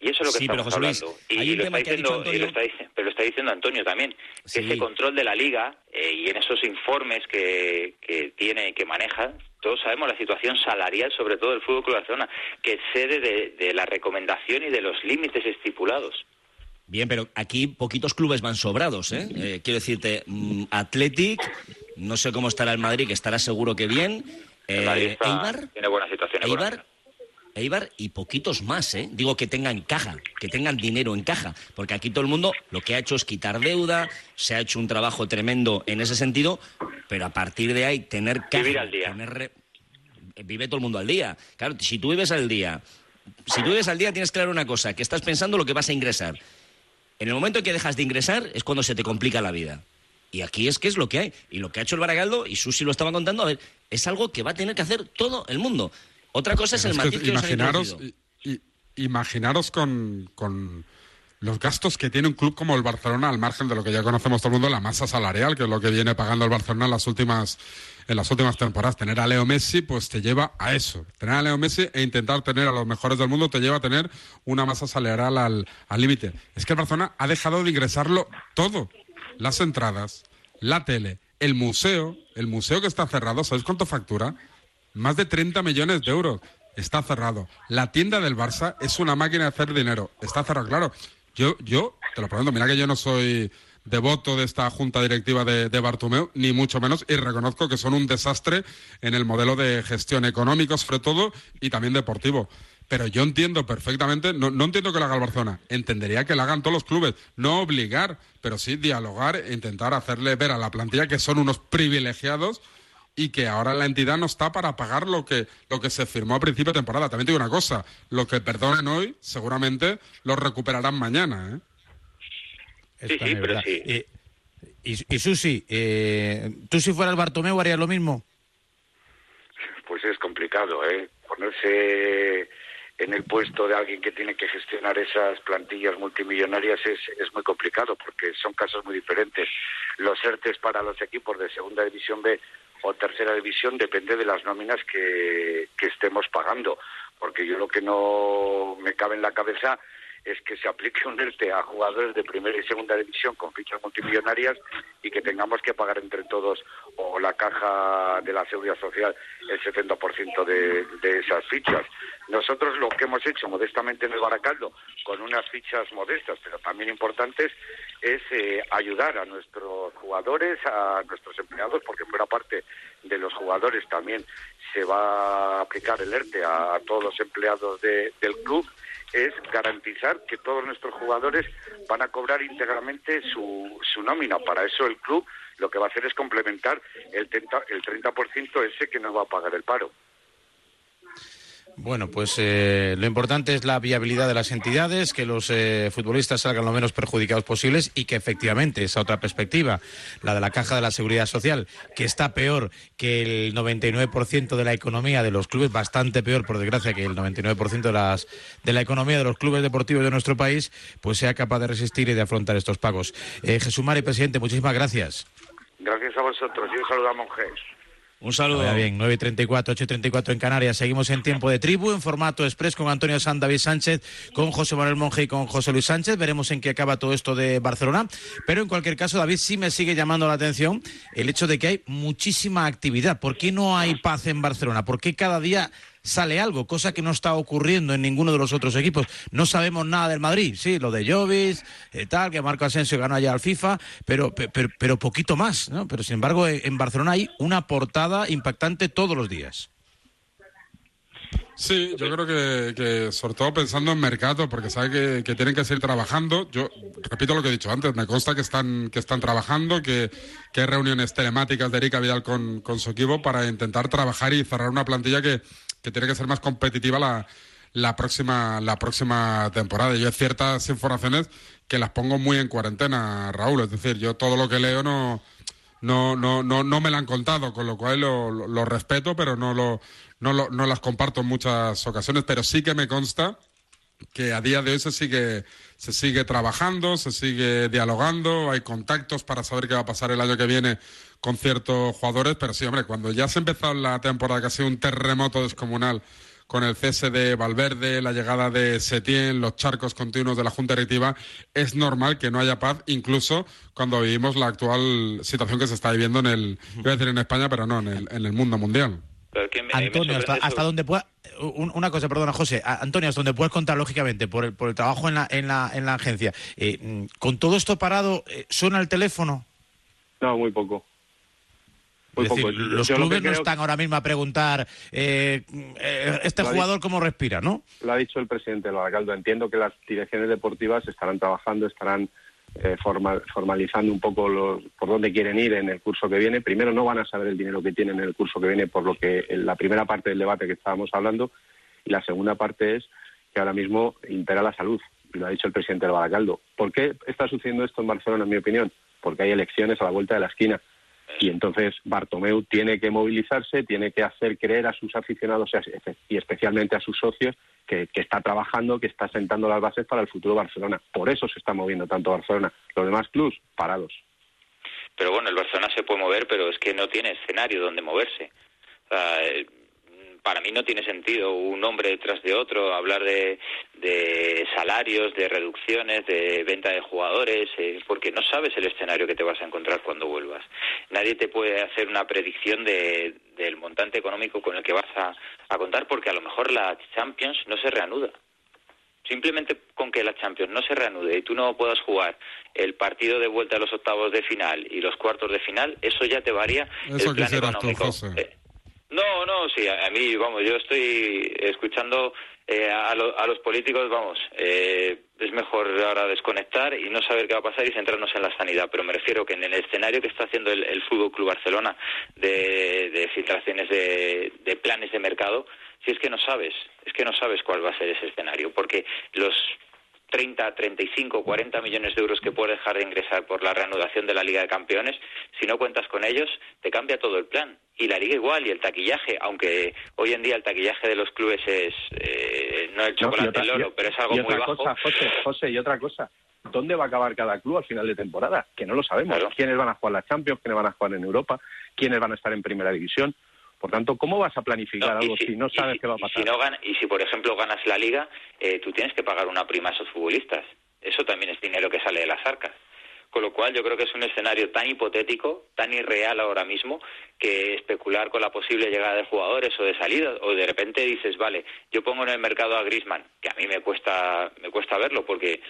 y eso es lo que Sí, pero, estamos José Luis, hablando. Y, hay y un lo tema está que diciendo, y lo Antonio. está, dic- pero lo está diciendo Antonio también, que Sí. ese control de la liga eh, y en esos informes que, que tiene, que maneja, todos sabemos la situación salarial, sobre todo del Fútbol Club Barcelona, que excede de, de la recomendación y de los límites estipulados. Bien, pero aquí poquitos clubes van sobrados, ¿eh? Eh, quiero decirte, mm, Athletic, no sé cómo estará el Madrid, que estará seguro que bien. Eh, Eibar, tiene buena situación. Eibar, Eibar y poquitos más, ¿eh? Digo que tengan caja, que tengan dinero en caja, porque aquí todo el mundo lo que ha hecho es quitar deuda, se ha hecho un trabajo tremendo en ese sentido, pero a partir de ahí tener caja, Vivir al día. tener re- vive todo el mundo al día. Claro, si tú vives al día, si tú vives al día tienes claro una cosa, que estás pensando lo que vas a ingresar. En el momento en que dejas de ingresar es cuando se te complica la vida. Y aquí es que es lo que hay. Y lo que ha hecho el Baragaldo, y Susi lo estaba contando, a ver, es algo que va a tener que hacer todo el mundo. Otra cosa es el Es que matiz que os han imaginaros, i- i- imaginaros con, con los gastos que tiene un club como el Barcelona, al margen de lo que ya conocemos todo el mundo, la masa salarial, que es lo que viene pagando el Barcelona en las últimas, en las últimas temporadas. Tener a Leo Messi, pues te lleva a eso. Tener a Leo Messi e intentar tener a los mejores del mundo te lleva a tener una masa salarial al al límite. Es que el Barcelona ha dejado de ingresarlo todo. Las entradas, la tele, el museo, el museo que está cerrado, ¿sabes cuánto factura? Más de 30 millones de euros. Está cerrado. La tienda del Barça es una máquina de hacer dinero. Está cerrado, claro. Yo, yo, te lo pregunto, mira que yo no soy devoto de esta junta directiva de, de ni mucho menos, y reconozco que son un desastre en el modelo de gestión económico, sobre todo, y también deportivo. Pero yo entiendo perfectamente, no, no entiendo que lo haga el Barcelona, entendería que lo hagan todos los clubes, no obligar, pero sí dialogar e intentar hacerle ver a la plantilla que son unos privilegiados y que ahora la entidad no está para pagar lo que, lo que se firmó a principio de temporada. También te digo una cosa, lo que perdonen hoy seguramente lo recuperarán mañana. ¿eh? Sí, sí, pero sí. Eh, y, y Susi, eh, ¿tú si fueras Bartomeu harías lo mismo? Pues es complicado, ¿eh? Ponerse en el puesto de alguien que tiene que gestionar esas plantillas multimillonarias es, es muy complicado porque son casos muy diferentes. Los ERTES para los equipos de Segunda División B o Tercera División depende de las nóminas que, que estemos pagando, porque yo lo que no me cabe en la cabeza es que se aplique un ERTE a jugadores de primera y segunda división con fichas multimillonarias y que tengamos que pagar entre todos o la caja de la seguridad social el 70% de, de esas fichas. Nosotros lo que hemos hecho modestamente en el Baracaldo, con unas fichas modestas, pero también importantes, es eh, ayudar a nuestros jugadores, a nuestros empleados, porque fuera parte de los jugadores también se va a aplicar el ERTE a, todos los empleados de- del club es garantizar que todos nuestros jugadores van a cobrar íntegramente su, su nómina. Para eso el club lo que va a hacer es complementar el 30%, el 30% ese que no va a pagar el paro. Bueno, pues eh, lo importante es la viabilidad de las entidades, que los eh, futbolistas salgan lo menos perjudicados posibles y que efectivamente esa otra perspectiva, la de la caja de la seguridad social, que está peor que el 99% de la economía de los clubes, bastante peor por desgracia que el 99% de, las, de la economía de los clubes deportivos de nuestro país, pues sea capaz de resistir y de afrontar estos pagos. Eh, Jesús Mari, presidente, muchísimas gracias. Gracias a vosotros y un saludo a Monjes. Un saludo. Vaya bien, 9 y 34, 8 y 34 en Canarias. Seguimos en tiempo de tribu, en formato express, con Antonio San, David Sánchez, con José Manuel Monge y con José Luis Sánchez. Veremos en qué acaba todo esto de Barcelona. Pero en cualquier caso, David, sí me sigue llamando la atención el hecho de que hay muchísima actividad. ¿Por qué no hay paz en Barcelona? ¿Por qué cada día sale algo, cosa que no está ocurriendo en ninguno de los otros equipos. No sabemos nada del Madrid, sí, lo de Jovis, eh, tal, que Marco Asensio ganó allá al FIFA, pero, pe- pero, pero poquito más, ¿no? Pero sin embargo, en en Barcelona hay una portada impactante todos los días. Sí, yo creo que, que sobre todo pensando en mercado, porque sabe que, que tienen que seguir trabajando. Yo repito lo que he dicho antes, me consta que están, que están trabajando, que, que hay reuniones telemáticas de Erika Vidal con, con su equipo para intentar trabajar y cerrar una plantilla que, que tiene que ser más competitiva la, la próxima, la próxima temporada. Yo ciertas informaciones que las pongo muy en cuarentena, Raúl. Es decir, yo todo lo que leo no, no, no, no, no me la han contado, con lo cual lo- lo respeto, pero no, lo, no, lo- no las comparto en muchas ocasiones. Pero sí que me consta que a día de hoy se sigue, se sigue trabajando, se sigue dialogando, hay contactos para saber qué va a pasar el año que viene con ciertos jugadores, pero sí, hombre, cuando ya se ha empezado la temporada que ha sido un terremoto descomunal con el cese de Valverde, la llegada de Setién, los charcos continuos de la Junta Directiva, es normal que no haya paz, incluso cuando vivimos la actual situación que se está viviendo en el, iba a decir en España, pero no, en el, en el mundo mundial. Pero que me- a mí me Antonio, hasta, hasta donde pueda. un- Una cosa, perdona, José. Antonio, hasta donde puedes contar, lógicamente, por el, por el trabajo en la, en la, en la agencia. Eh, con todo esto parado, eh, ¿suena el teléfono? No, muy poco. Muy es decir, poco. los Yo lo clubes no están ahora mismo a preguntar eh, eh, este Lo jugador cómo respira, ¿no? Lo ha dicho el presidente del Baracaldo. Entiendo que las direcciones deportivas estarán trabajando, estarán eh, formal- formalizando un poco los- por dónde quieren ir en el curso que viene. Primero, no van a saber el dinero que tienen en el curso que viene, por lo que en la primera parte del debate que estábamos hablando. Y la segunda parte es que ahora mismo impera la salud. Y lo ha dicho el presidente del Baracaldo. ¿Por qué está sucediendo esto en Barcelona, en mi opinión? Porque hay elecciones a la vuelta de la esquina. Y entonces Bartomeu tiene que movilizarse, tiene que hacer creer a sus aficionados y especialmente a sus socios que, que está trabajando, que está sentando las bases para el futuro Barcelona. Por eso se está moviendo tanto Barcelona. Los demás clubs, parados. Pero bueno, el Barcelona se puede mover, pero es que no tiene escenario donde moverse. Eh, para mí no tiene sentido un hombre detrás de otro, hablar de, de salarios, de reducciones, de venta de jugadores, eh, porque no sabes el escenario que te vas a encontrar cuando vuelvas. Nadie te puede hacer una predicción de, del montante económico con el que vas a, a contar, porque a lo mejor la Champions no se reanuda. Simplemente con que la Champions no se reanude y tú no puedas jugar el partido de vuelta a los octavos de final y los cuartos de final, eso ya te varía Eso el plan tú, económico. No, no, sí, a, mí, vamos, yo estoy escuchando eh, a, lo- a los políticos, vamos, eh, es mejor ahora desconectar y no saber qué va a pasar y centrarnos en la sanidad. Pero me refiero que en el escenario que está haciendo el, el Fútbol Club Barcelona de, de filtraciones de, de planes de mercado, si es que no sabes, es que no sabes cuál va a ser ese escenario, porque los 30, 35, 40 millones de euros que puedes dejar de ingresar por la reanudación de la Liga de Campeones, si no cuentas con ellos, te cambia todo el plan. Y la Liga igual, y el taquillaje, aunque hoy en día el taquillaje de los clubes es eh, no el No, chocolate y otra- del oro, pero es algo y muy otra bajo. cosa, José, José, y otra cosa. ¿Dónde va a acabar cada club al final de temporada? Que no lo sabemos. ¿Quiénes van a jugar la Champions? ¿Quiénes van a jugar en Europa? ¿Quiénes van a estar en Primera División? Por tanto, ¿cómo vas a planificar No, y algo si- si no y sabes si- qué va a y pasar? si, no gana- y si, por ejemplo, ganas la Liga, eh, tú tienes que pagar una prima a esos futbolistas. Eso también es dinero que sale de las arcas. Con lo cual, yo creo que es un escenario tan hipotético, tan irreal ahora mismo, que especular con la posible llegada de jugadores o de salida, o de repente dices, vale, yo pongo en el mercado a Griezmann, que a mí me cuesta, me cuesta verlo, porque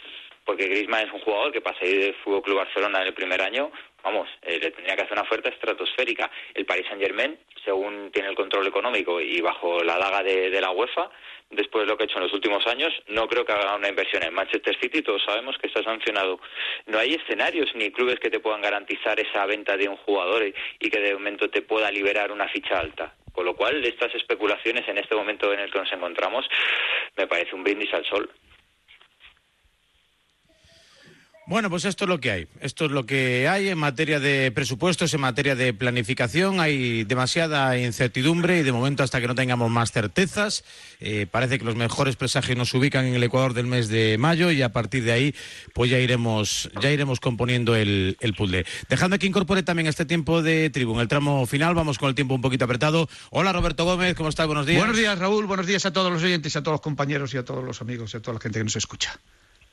porque Griezmann es un jugador que para salir del Fútbol Club Barcelona en el primer año, vamos, eh, le tendría que hacer una oferta estratosférica. El Paris Saint Germain, según tiene el control económico y bajo la daga de, de la UEFA, después de lo que ha hecho en los últimos años, no creo que haga una inversión en Manchester City. Todos sabemos que está sancionado. No hay escenarios ni clubes que te puedan garantizar esa venta de un jugador y, que de momento te pueda liberar una ficha alta. Con lo cual, estas especulaciones en este momento en el que nos encontramos me parece un brindis al sol. Bueno, pues esto es lo que hay. Esto es lo que hay en materia de presupuestos, en materia de planificación. Hay demasiada incertidumbre y de momento hasta que no tengamos más certezas, eh, parece que los mejores presagios nos ubican en el Ecuador del mes de mayo y a partir de ahí pues ya iremos, ya iremos componiendo el, puzzle. Dejando que incorpore también este tiempo de tribu en el tramo final, vamos con el tiempo un poquito apretado. Hola Roberto Gómez, ¿cómo estás? Buenos días. Buenos días Raúl, buenos días a todos los oyentes, a todos los compañeros y a todos los amigos y a toda la gente que nos escucha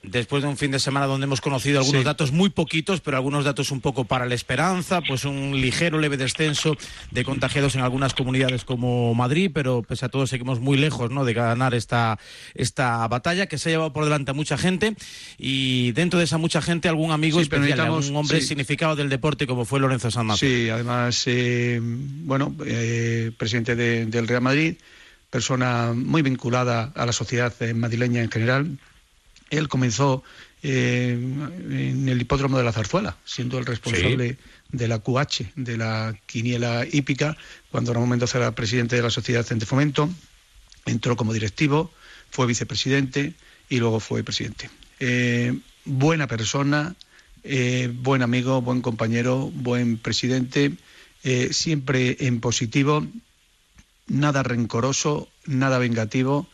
después de un fin de semana donde hemos conocido algunos datos muy poquitos, pero algunos datos un poco para la esperanza, pues un ligero, leve descenso de contagiados en algunas comunidades como Madrid, pero pese a todo seguimos muy lejos ¿no? de ganar esta, esta batalla que se ha llevado por delante a mucha gente y dentro de esa mucha gente algún amigo especial, un hombre significado del deporte como fue Lorenzo San Sí, además, eh, bueno, eh, presidente del Real Madrid, persona muy vinculada a la sociedad eh, madrileña en general, él comenzó eh, en el hipódromo de la Zarzuela, siendo el responsable de la QH, de la quiniela hípica, cuando en un momento era presidente de la Sociedad Centro Fomento, entró como directivo, fue vicepresidente y luego fue presidente. Eh, buena persona, eh, buen amigo, buen compañero, buen presidente, siempre en positivo, nada rencoroso, nada vengativo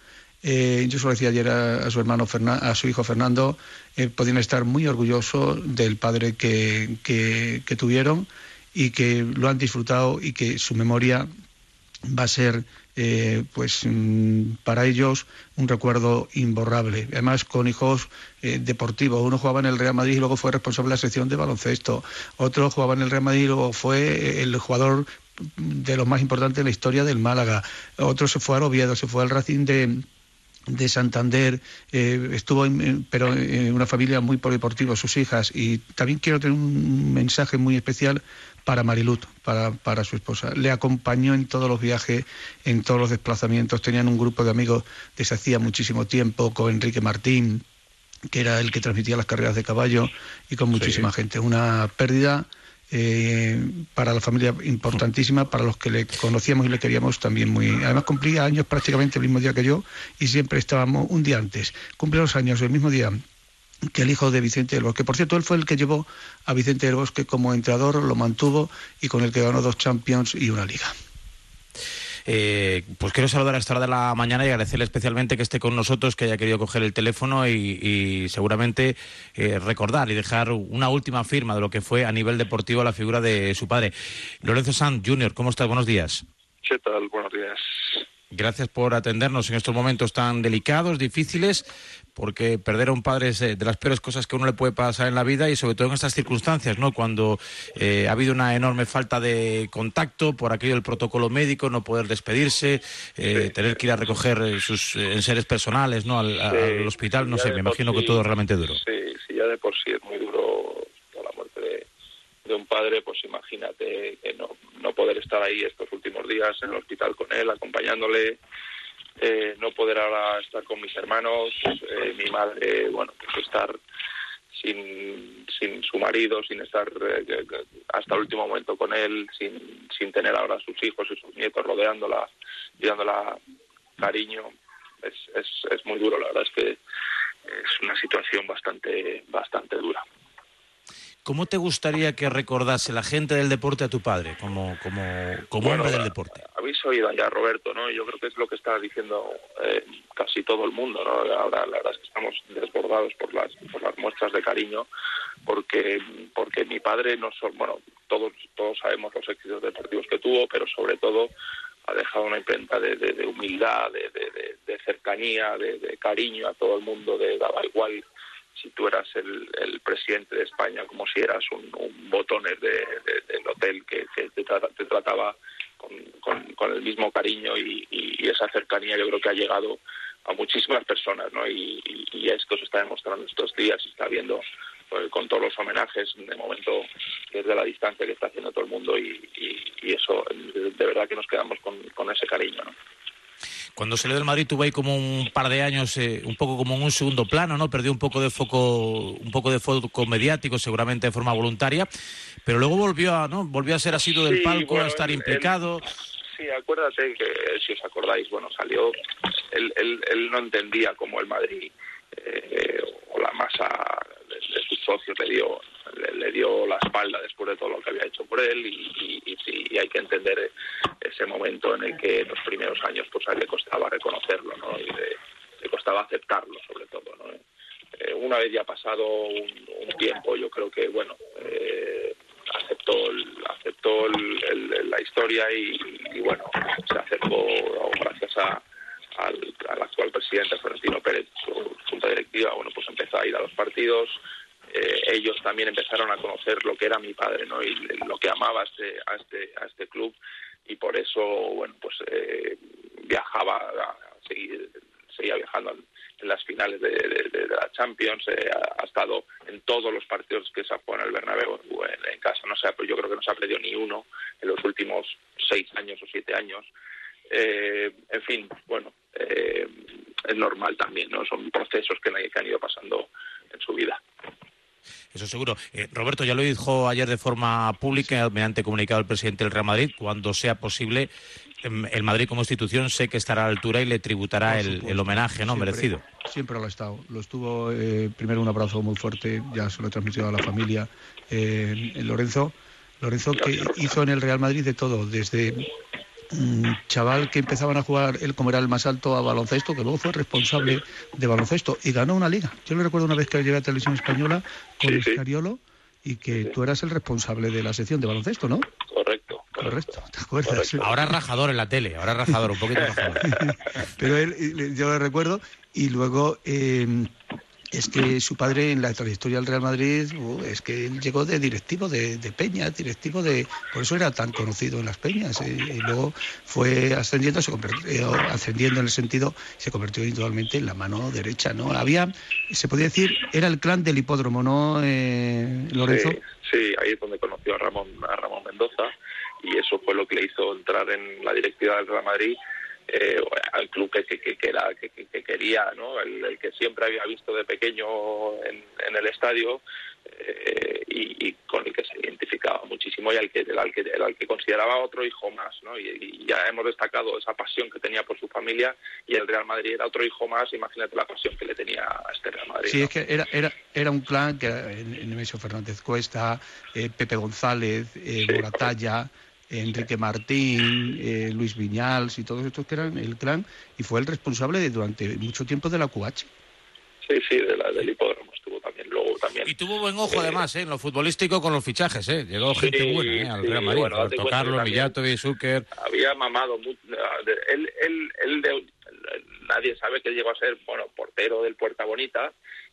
eh, yo se lo decía ayer a, su hermano, a su hijo Fernando, eh, podían estar muy orgullosos del padre que, que, tuvieron y que lo han disfrutado y que su memoria va a ser eh, pues mm, para ellos un recuerdo imborrable. Además con hijos deportivos. Uno jugaba en el Real Madrid y luego fue responsable de la sección de baloncesto. Otro jugaba en el Real Madrid y luego fue el jugador de los más importantes en la historia del Málaga. Otro se fue al Oviedo, se fue al Racing de de Santander, eh, estuvo en, pero en una familia muy polideportiva, sus hijas, y también quiero tener un mensaje muy especial para Marilut, para, para su esposa. Le acompañó en todos los viajes, en todos los desplazamientos, tenían un grupo de amigos desde hacía muchísimo tiempo, con Enrique Martín, que era el que transmitía las carreras de caballo, y con muchísima gente. Una pérdida eh, para la familia importantísima, para los que le conocíamos y le queríamos también muy. Además cumplía años prácticamente el mismo día que yo y siempre estábamos un día antes. Cumple los años el mismo día que el hijo de Vicente del Bosque. Por cierto, él fue el que llevó a Vicente del Bosque como entrenador, lo mantuvo y con el que ganó dos Champions y una liga. Eh, pues quiero saludar a esta hora de la mañana y agradecerle especialmente que esté con nosotros, que haya querido coger el teléfono y, seguramente eh, recordar y dejar una última firma de lo que fue a nivel deportivo la figura de su padre. Lorenzo Sanz Jr., ¿cómo estás? Buenos días. ¿Qué tal? Buenos días. Gracias por atendernos en estos momentos tan delicados, difíciles, porque perder a un padre es eh, de las peores cosas que uno le puede pasar en la vida y sobre todo en estas circunstancias, ¿no? Cuando eh, ha habido una enorme falta de contacto por aquello del protocolo médico, no poder despedirse, eh, tener que ir a recoger sus enseres personales, ¿no? Al, hospital, no sé, me imagino que todo es realmente duro. Sí, sí, ya de por sí es muy duro la muerte de, de un padre, pues imagínate que no, no poder estar ahí estos últimos días en el hospital con él, acompañándole, eh, no poder ahora estar con mis hermanos, eh, mi madre, bueno, pues estar sin, sin su marido, sin estar eh, hasta el último momento con él, sin, sin tener ahora a sus hijos y sus nietos rodeándola y dándola cariño, es, es, es muy duro, la verdad es que es una situación bastante, bastante dura. ¿Cómo te gustaría que recordase la gente del deporte a tu padre como, como, como hombre del deporte? Habéis oído ya, Roberto, ¿no? Yo creo que es lo que está diciendo eh, casi todo el mundo, ¿no? Ahora la verdad es que estamos desbordados por las, por las muestras de cariño, porque, porque mi padre no son, bueno, todos, todos sabemos los éxitos deportivos que tuvo, pero sobre todo ha dejado una imprenta de, de, humildad, de, de cercanía, de, cariño a todo el mundo, de daba igual si tú eras el, el, presidente de España como si eras un, un botones de, del hotel que, te, trataba con, el mismo cariño y, y, esa cercanía yo creo que ha llegado a muchísimas personas ¿no? y, y esto se está demostrando estos días, se está viendo pues, con todos los homenajes de momento desde la distancia que está haciendo todo el mundo y, eso de, verdad que nos quedamos con, con ese cariño. ¿no? Cuando salió del Madrid tuvo ahí como un par de años, eh, un poco como en un segundo plano, ¿no? Perdió un poco de foco, un poco de foco mediático, seguramente de forma voluntaria, pero luego volvió a, ¿no? Volvió a ser asido del palco, a estar implicado. Sí, acuérdate que, si os acordáis, bueno, salió, él, él, él no entendía cómo el Madrid eh, o la masa de sus socios le dio le, dio la espalda después de todo lo que había hecho por él y, y- y hay que entender ese momento en el que en los primeros años pues a él le costaba reconocerlo, ¿no? Y le, le costaba aceptarlo sobre todo, ¿no? Eh, una vez ya pasado un, un tiempo, yo creo que, bueno, eh, aceptó, aceptó el- el- la historia y, y, bueno, se acercó gracias al, al actual presidente Florentino Pérez, su junta directiva, bueno, pues empezó a ir a los partidos. Eh, ellos también empezaron a conocer lo que era mi padre, ¿no? Y lo que amaba a este, a este, a este club y por eso, bueno, pues eh, viajaba a, seguir, seguía viajando las finales de, de- de- de la Champions, eh, ha, ha estado en todos los partidos que se ha jugado en el Bernabéu en, en casa, no sé, yo creo que no se ha perdido ni uno en los últimos seis años o siete años. Eh, en fin, bueno, eh, es normal también, ¿no? Son procesos que, que han ido pasando en su vida. Eso seguro. Eh, Roberto, ya lo dijo ayer de forma pública, mediante comunicado el presidente del Real Madrid, cuando sea posible, em, el Madrid como institución sé que estará a la altura y le tributará el, homenaje no Siempre- merecido. Siempre lo ha estado. Lo estuvo, eh, primero un abrazo muy fuerte, ya se lo he transmitido a la familia, eh, en Lorenzo. Lorenzo que hizo en el Real Madrid de todo, desde un chaval que empezaban a jugar, él como era el más alto, a baloncesto, que luego fue responsable de baloncesto y ganó una liga. Yo le recuerdo una vez que llegué a Televisión Española con Escariolo y que tú eras el responsable de la sección de baloncesto, ¿no? Correcto. Correcto, ¿te acuerdas? Ahora es rajador en la tele, ahora es rajador, un poquito rajador. Pero él, yo lo recuerdo, y luego eh, es que su padre en la trayectoria del Real Madrid, uh, es que él llegó de directivo de, de Peñas, directivo de... Por eso era tan conocido en las Peñas, eh, y luego fue ascendiendo, se convirtió, ascendiendo en el sentido, se convirtió individualmente en la mano derecha, ¿no? Había, se podía decir, era el clan del hipódromo, ¿no, eh, Lorenzo? Sí, sí, ahí es donde conoció a Ramón, a Ramón Mendoza y eso fue lo que le hizo entrar en la directiva del Real Madrid eh, al club que, que, que, era, que, que- que quería, ¿no? El, el que siempre había visto de pequeño en, en el estadio eh, y, y con el que se identificaba muchísimo y al que, el, al que, el al que consideraba otro hijo más, ¿no? Y, y ya hemos destacado esa pasión que tenía por su familia y el Real Madrid era otro hijo más, imagínate la pasión que le tenía a este Real Madrid. Sí, ¿no? es que era, era, era un clan que era en Nemesio Fernández Cuesta, eh, Pepe González, eh, Moratalla, Enrique Martín, eh, Luis Viñals y todos estos que eran el clan y fue el responsable de, durante mucho tiempo de la QH. Sí, sí, de la, del hipódromo estuvo también. Luego también. Y tuvo buen ojo además, ¿eh? en lo futbolístico con los fichajes, ¿eh? Llegó gente Sí, buena ¿eh? al sí, Real Madrid, bueno, Roberto Carlos, Millatovic, Zucker. había mamado mucho. Él, él, él de- nadie sabe que él llegó a ser bueno portero del Puerta Bonita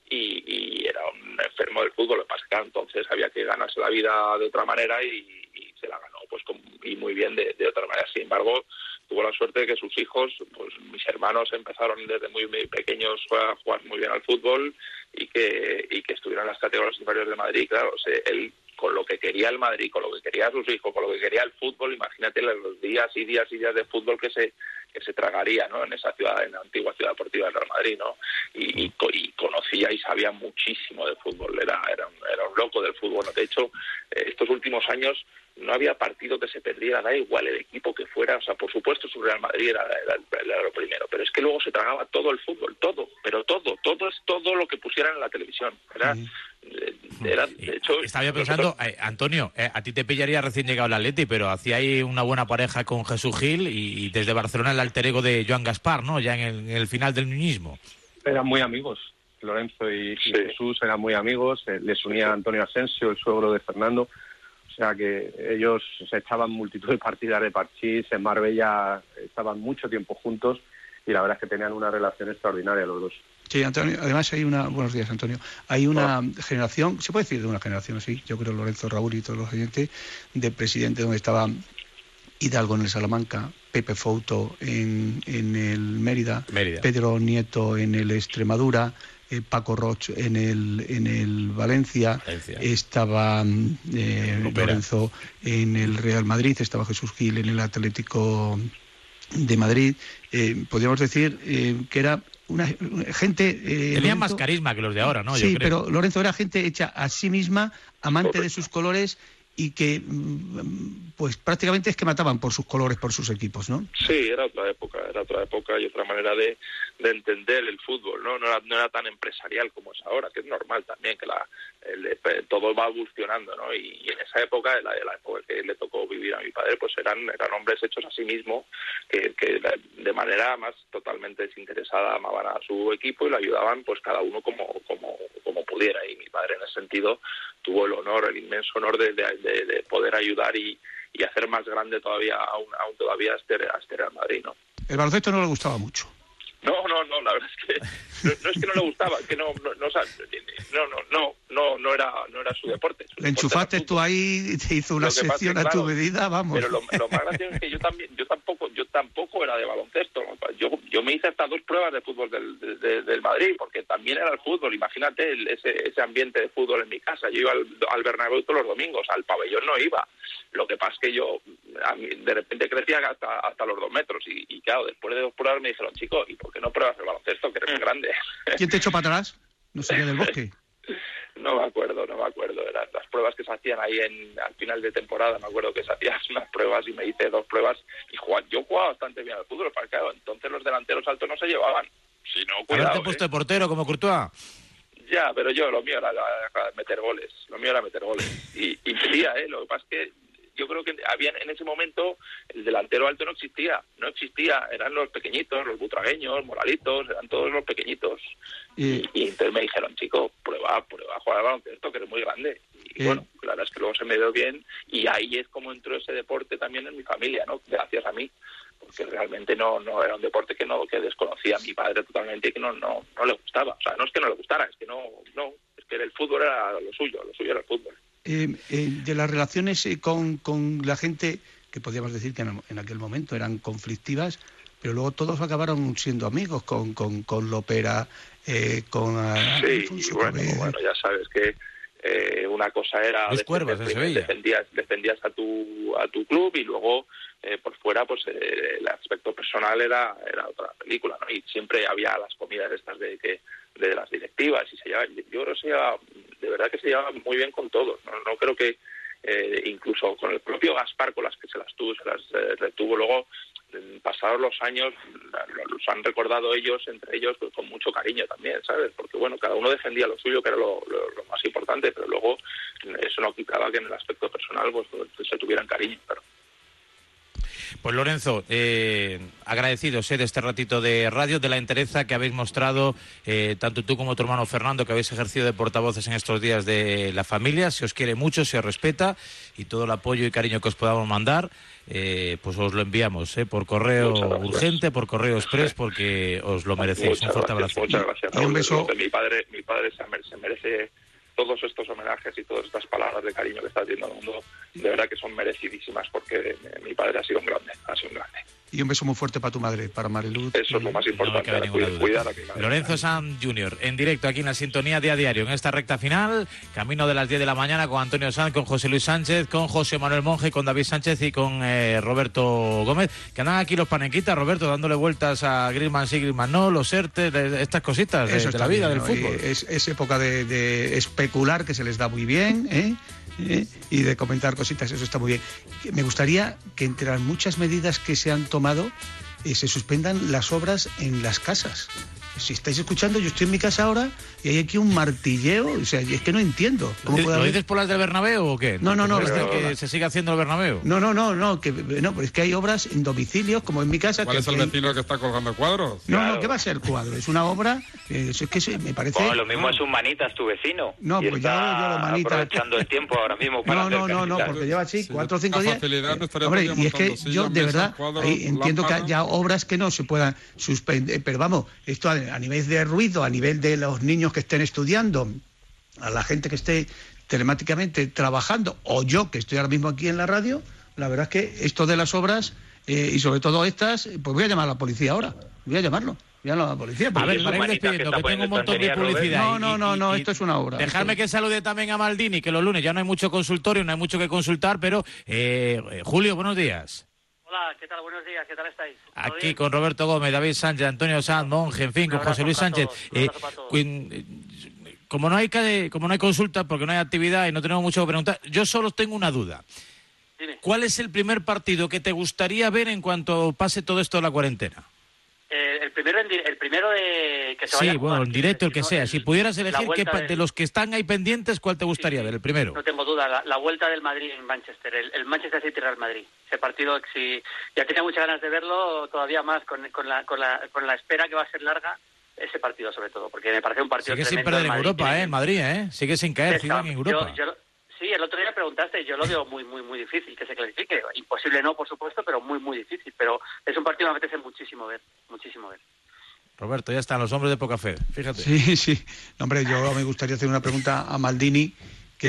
y, y era un enfermo del fútbol. Lo que pasa es que entonces había que ganarse la vida de otra manera y, y se la ganó pues con- y muy bien de, de otra manera. Sin embargo, tuvo la suerte de que sus hijos, pues mis hermanos empezaron desde muy, muy pequeños a jugar muy bien al fútbol y que, y que estuvieron en las categorías inferiores de Madrid. Claro, o sea, él con lo que quería el Madrid, con lo que quería sus hijos, con lo que quería el fútbol, imagínate los días y días y días de fútbol que se que se tragaría ¿no? en esa ciudad, en la antigua ciudad deportiva del Real Madrid, ¿no? Y, y y conocía y sabía muchísimo de fútbol, era, era, un, era un loco del fútbol. De hecho, eh, estos últimos años no había partido que se perdiera, da igual el equipo que fuera, o sea, por supuesto su Real Madrid era, era- era lo primero, pero es que luego se tragaba todo el fútbol, todo, pero todo, todo es todo lo que pusieran en la televisión. Eh, era de hecho, Estaba yo pensando, eh, Antonio, eh, a ti te pillaría recién llegado el Atleti, pero hacía ahí una buena pareja con Jesús Gil y, y desde Barcelona el alter ego de Joan Gaspar, ¿no? Ya en el, en el final del niñismo. Eran muy amigos. Lorenzo y, y Jesús eran muy amigos. eh, les unía Antonio Asensio, el suegro de Fernando. O sea que ellos se echaban multitud de partidas de parchís. En Marbella estaban mucho tiempo juntos y la verdad es que tenían una relación extraordinaria los dos. Sí, Antonio, además hay una, buenos días Antonio, hay una generación, se puede decir de una generación así, yo creo Lorenzo Raúl y todos los oyentes, de presidente donde estaba Hidalgo en el Salamanca, Pepe Fouto en, en el Mérida, Mérida. Pedro Nieto en el Extremadura, eh, Paco Roch en el, en el Valencia, estaba eh. Lorenzo en el Real Madrid, estaba Jesús Gil en el Atlético de Madrid, eh, podríamos decir eh, que era una, gente... eh, Tenían Lorenzo- más carisma que los de ahora, ¿no? sí, yo creo. pero Lorenzo era gente hecha a sí misma, amante de sus colores y que mm, pues prácticamente es que mataban por sus colores, por sus equipos, ¿no? Sí, era otra época, era otra época y otra manera de, de entender el fútbol, ¿no? No era, no era tan empresarial como es ahora, que es normal también que la, el- todo va evolucionando, ¿no? Y, y en esa época, la, la época que le tocó vivir a mi padre, pues eran, eran hombres hechos a sí mismos que, que de manera más totalmente desinteresada amaban a su equipo y lo ayudaban pues cada uno como, como, como pudiera. Y mi padre en ese sentido tuvo el honor, el inmenso honor de, de- de- de poder ayudar y, y hacer más grande todavía, aún, aún todavía a este, a este Real Madrid, ¿no? El baloncesto no le gustaba mucho. No, no, no, la verdad es que no, no es que no le gustaba, que no, no, no, no, no, no, era, no era su deporte. Su Le enchufaste tú ahí y te hizo una sección a tu medida, vamos. Pero lo, lo más gracioso es que yo también, yo tampoco, yo tampoco era de baloncesto. Yo, yo me hice hasta dos pruebas de fútbol del, de- de- del Madrid, porque también era el fútbol. Imagínate el- ese, ese ambiente de fútbol en mi casa. Yo iba al, al Bernabéu todos los domingos, al pabellón no iba. Lo que pasa es que yo, a mí, de repente crecía hasta, hasta los dos metros. Y, y claro, después de dos pruebas me dijeron, chico, ¿y por qué no pruebas el baloncesto, que eres muy grande? ¿Quién te echó para atrás? No sería del bosque. No me acuerdo, no me acuerdo. Eran las pruebas que se hacían ahí en, al final de temporada. Me acuerdo que se hacían unas pruebas y me hice dos pruebas. Y jugaba- yo jugaba bastante bien al fútbol, pero claro, entonces los delanteros altos no se llevaban. Si no, cuidado. puesto ¿eh? de portero como Courtois. Ya, pero yo lo mío era, era meter goles. Lo mío era meter goles. Y, y ¿eh? Lo que pasa es que yo creo que había en ese momento el delantero alto no existía. No existía. Eran los pequeñitos, los butragueños, moralitos, eran todos los pequeñitos. Y, Y entonces me dijeron, chico, prueba, prueba a jugar al baloncesto, que eres muy grande. Y Eh. bueno, la verdad es que luego se me dio bien y ahí es como entró ese deporte también en mi familia, ¿no? Gracias a mí, porque realmente no no era un deporte que no que desconocía a mi padre totalmente y que no no no le gustaba. O sea, no es que no le gustara, es que no no, es que el fútbol era lo suyo, lo suyo era el fútbol. Eh, eh, de las relaciones eh, con, con la gente, que podríamos decir que en, en aquel momento eran conflictivas, pero luego todos acabaron siendo amigos, con, con, con Lopera, eh, con ah, Sí, Alfonso y bueno, bueno, ya sabes que eh, una cosa era Luis Cuervas, Sevilla. defendías, defendías a tu a tu club y luego eh, por fuera pues eh, el aspecto personal era era otra película, ¿no? Y siempre había las comidas estas de que de las directivas y se llevaba, yo creo que se llevaba, de verdad que se llevaba muy bien con todos, no, no creo que eh, incluso con el propio Gaspar con las que se las tuvo, se las eh, retuvo luego mm, pasados los años los han recordado ellos entre ellos pues, con mucho cariño también sabes porque bueno cada uno defendía lo suyo que era lo, lo- lo más importante pero luego eso no quitaba que en el aspecto personal pues, pues, se tuvieran cariño pero Pues Lorenzo, eh, agradecidos eh, de este ratito de radio, de la entereza que habéis mostrado, eh, tanto tú como tu hermano Fernando, que habéis ejercido de portavoces en estos días de la familia. Se os quiere mucho, se os respeta y todo el apoyo y cariño que os podamos mandar, eh, pues os lo enviamos eh, por correo urgente, por correo express, porque os lo merecéis. Un fuerte gracias, abrazo. muchas gracias Y un Raúl. beso. Mi padre mi padre se mere- se merece todos estos homenajes y todas estas palabras de cariño que está haciendo al mundo de verdad que son merecidísimas porque eh, mi padre ha sido un grande ha sido un grande Y un beso muy fuerte para tu madre, para Mariluz. eso es lo más importante ahora, ninguna cuidar- a mi madre. Lorenzo Sam Jr. en directo aquí en la sintonía día a diario en esta recta final, camino de las 10 de la mañana con Antonio Sanz, con José Luis Sánchez, con José Manuel Monge, con David Sánchez y con eh, Roberto Gómez, que andan aquí los panequitas, Roberto, dándole vueltas a Griezmann sí, Griezmann no, los ERTE, de- estas cositas de, Eso de la vida, bien, del ¿no? fútbol. Es, es época de, de especular que se les da muy bien ¿eh? ¿Eh? y de comentar cositas, eso está muy bien. Me gustaría que entre las muchas medidas que se han tomado eh, se suspendan las obras en las casas. Si estáis escuchando, yo estoy en mi casa ahora y hay aquí un martilleo, o sea, y es que no entiendo. ¿Cómo ¿Lo puede haber- dices por las del Bernabéu o qué? No, no, no, ¿Te molesta no, que no. se siga haciendo el Bernabéu? No, no, no, no, que, no, pero es que hay obras en domicilios, como en mi casa. ¿Cuál que es el hay- vecino que está colgando cuadros? No, no, ¿qué va a ser cuadro? Es una obra, eh, eso es que se- me parece... Bueno, lo mismo es un manitas tu vecino. No, pues está ya- ya lo manitas. aprovechando el tiempo ahora mismo para No, no, no, no, porque lleva así cuatro o cinco días. Hombre, y es que yo de verdad entiendo que haya obras que no se puedan suspender, pero vamos, esto a, nivel de ruido, a nivel de los niños que estén estudiando, a la gente que esté telemáticamente trabajando, o yo que estoy ahora mismo aquí en la radio, la verdad es que esto de las obras eh, y sobre todo estas, pues voy a llamar a la policía ahora, voy a llamarlo. Voy a llamar a la policía. A ver, para ir despidiendo, que tengo un montón de publicidad. No, no, no, y- no, y- esto es una obra. Dejarme que salude también a Maldini, que los lunes ya no hay mucho consultorio, no hay mucho que consultar, pero eh, eh, Julio, buenos días. Hola, ¿qué tal? Buenos días, ¿qué tal estáis? ¿Todo Aquí bien? con Roberto Gómez, David Sánchez, Antonio Sanz, Monge, en fin, con José Luis Sánchez. Eh, como no hay como no hay consulta, porque no hay actividad y no tenemos mucho que preguntar, yo solo tengo una duda. Dime. ¿Cuál es el primer partido que te gustaría ver en cuanto pase todo esto de la cuarentena? Eh, el primero, en el primero de que se vaya Sí, a bueno, en directo, el que sea. Si pudieras elegir qué del- de los que están ahí pendientes, ¿cuál te gustaría ver? El primero. No tengo duda, la, la vuelta del Madrid en Manchester, el, el Manchester City Real Madrid. Ese partido, si ya tenía muchas ganas de verlo, todavía más con, con la, con, la, con la espera que va a ser larga, ese partido sobre todo, porque me parece un partido Sigue sin perder en Europa, ¿eh? En Madrid, ¿eh? Sigue sin caer, sigue en Europa. yo- yo sí, el otro día preguntaste, yo lo veo muy, muy, muy difícil que se clasifique. Imposible no, por supuesto, pero muy, muy difícil. Pero es un partido que me apetece muchísimo ver, muchísimo ver. Roberto, ya están los hombres de poca fe. Fíjate. Sí, sí. Hombre, yo me gustaría hacer una pregunta a Maldini. Que,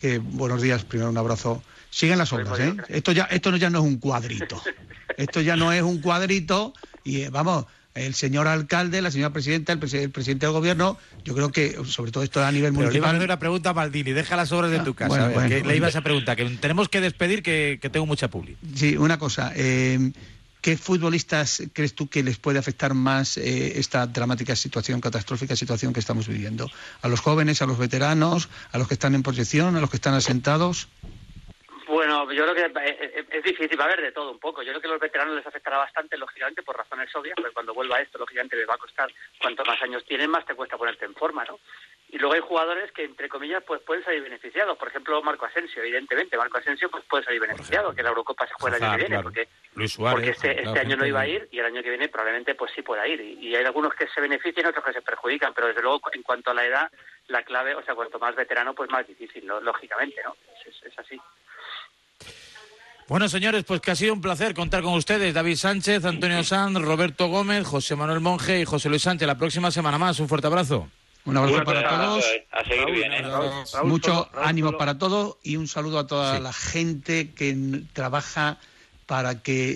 que buenos días, primero un abrazo. Siguen las obras, ¿eh? Esto ya, esto no- ya no es un cuadrito. Esto ya no es un cuadrito y eh, vamos, el señor alcalde, la señora presidenta, el, presi- el presidente del gobierno, yo creo que sobre todo esto a nivel Pero le iba a municipal. hacer una pregunta a Maldini, deja las obras de tu casa. bueno, a ver, bueno, que le bueno. ibas a preguntar, que tenemos que despedir, que, que tengo mucha publi. Sí, una cosa. eh, ¿Qué futbolistas crees tú que les puede afectar más eh, esta dramática situación, catastrófica situación que estamos viviendo? ¿A los jóvenes, a los veteranos, a los que están en proyección, a los que están asentados? Bueno, yo creo que eh, eh, es difícil, va a haber de todo un poco. Yo creo que a los veteranos les afectará bastante, lógicamente, por razones obvias, porque cuando vuelva esto, lógicamente, les va a costar, cuanto más años tienen, más te cuesta ponerte en forma, ¿no? Y luego hay jugadores que, entre comillas, pues pueden salir beneficiados. Por ejemplo, Marco Asensio, evidentemente. Marco Asensio pues puede salir beneficiado, que la Eurocopa se juega el año que viene, claro. porque Luis Suárez. porque este, claro, este año no iba a ir y el año que viene probablemente pues sí pueda ir. Y, y hay algunos que se benefician otros que se perjudican, pero desde luego en cuanto a la edad, la clave, o sea, cuanto más veterano, pues más difícil, ¿no? lógicamente, ¿no? Es, es- es así. Bueno, señores, pues que ha sido un placer contar con ustedes. David Sánchez, Antonio Sanz, Roberto Gómez, José Manuel Monje y José Luis Sánchez. La próxima semana más. Un fuerte abrazo. Un abrazo Una para todos. A seguir bien, ¿eh? Mucho ánimo para todos y un saludo a toda la gente que trabaja para que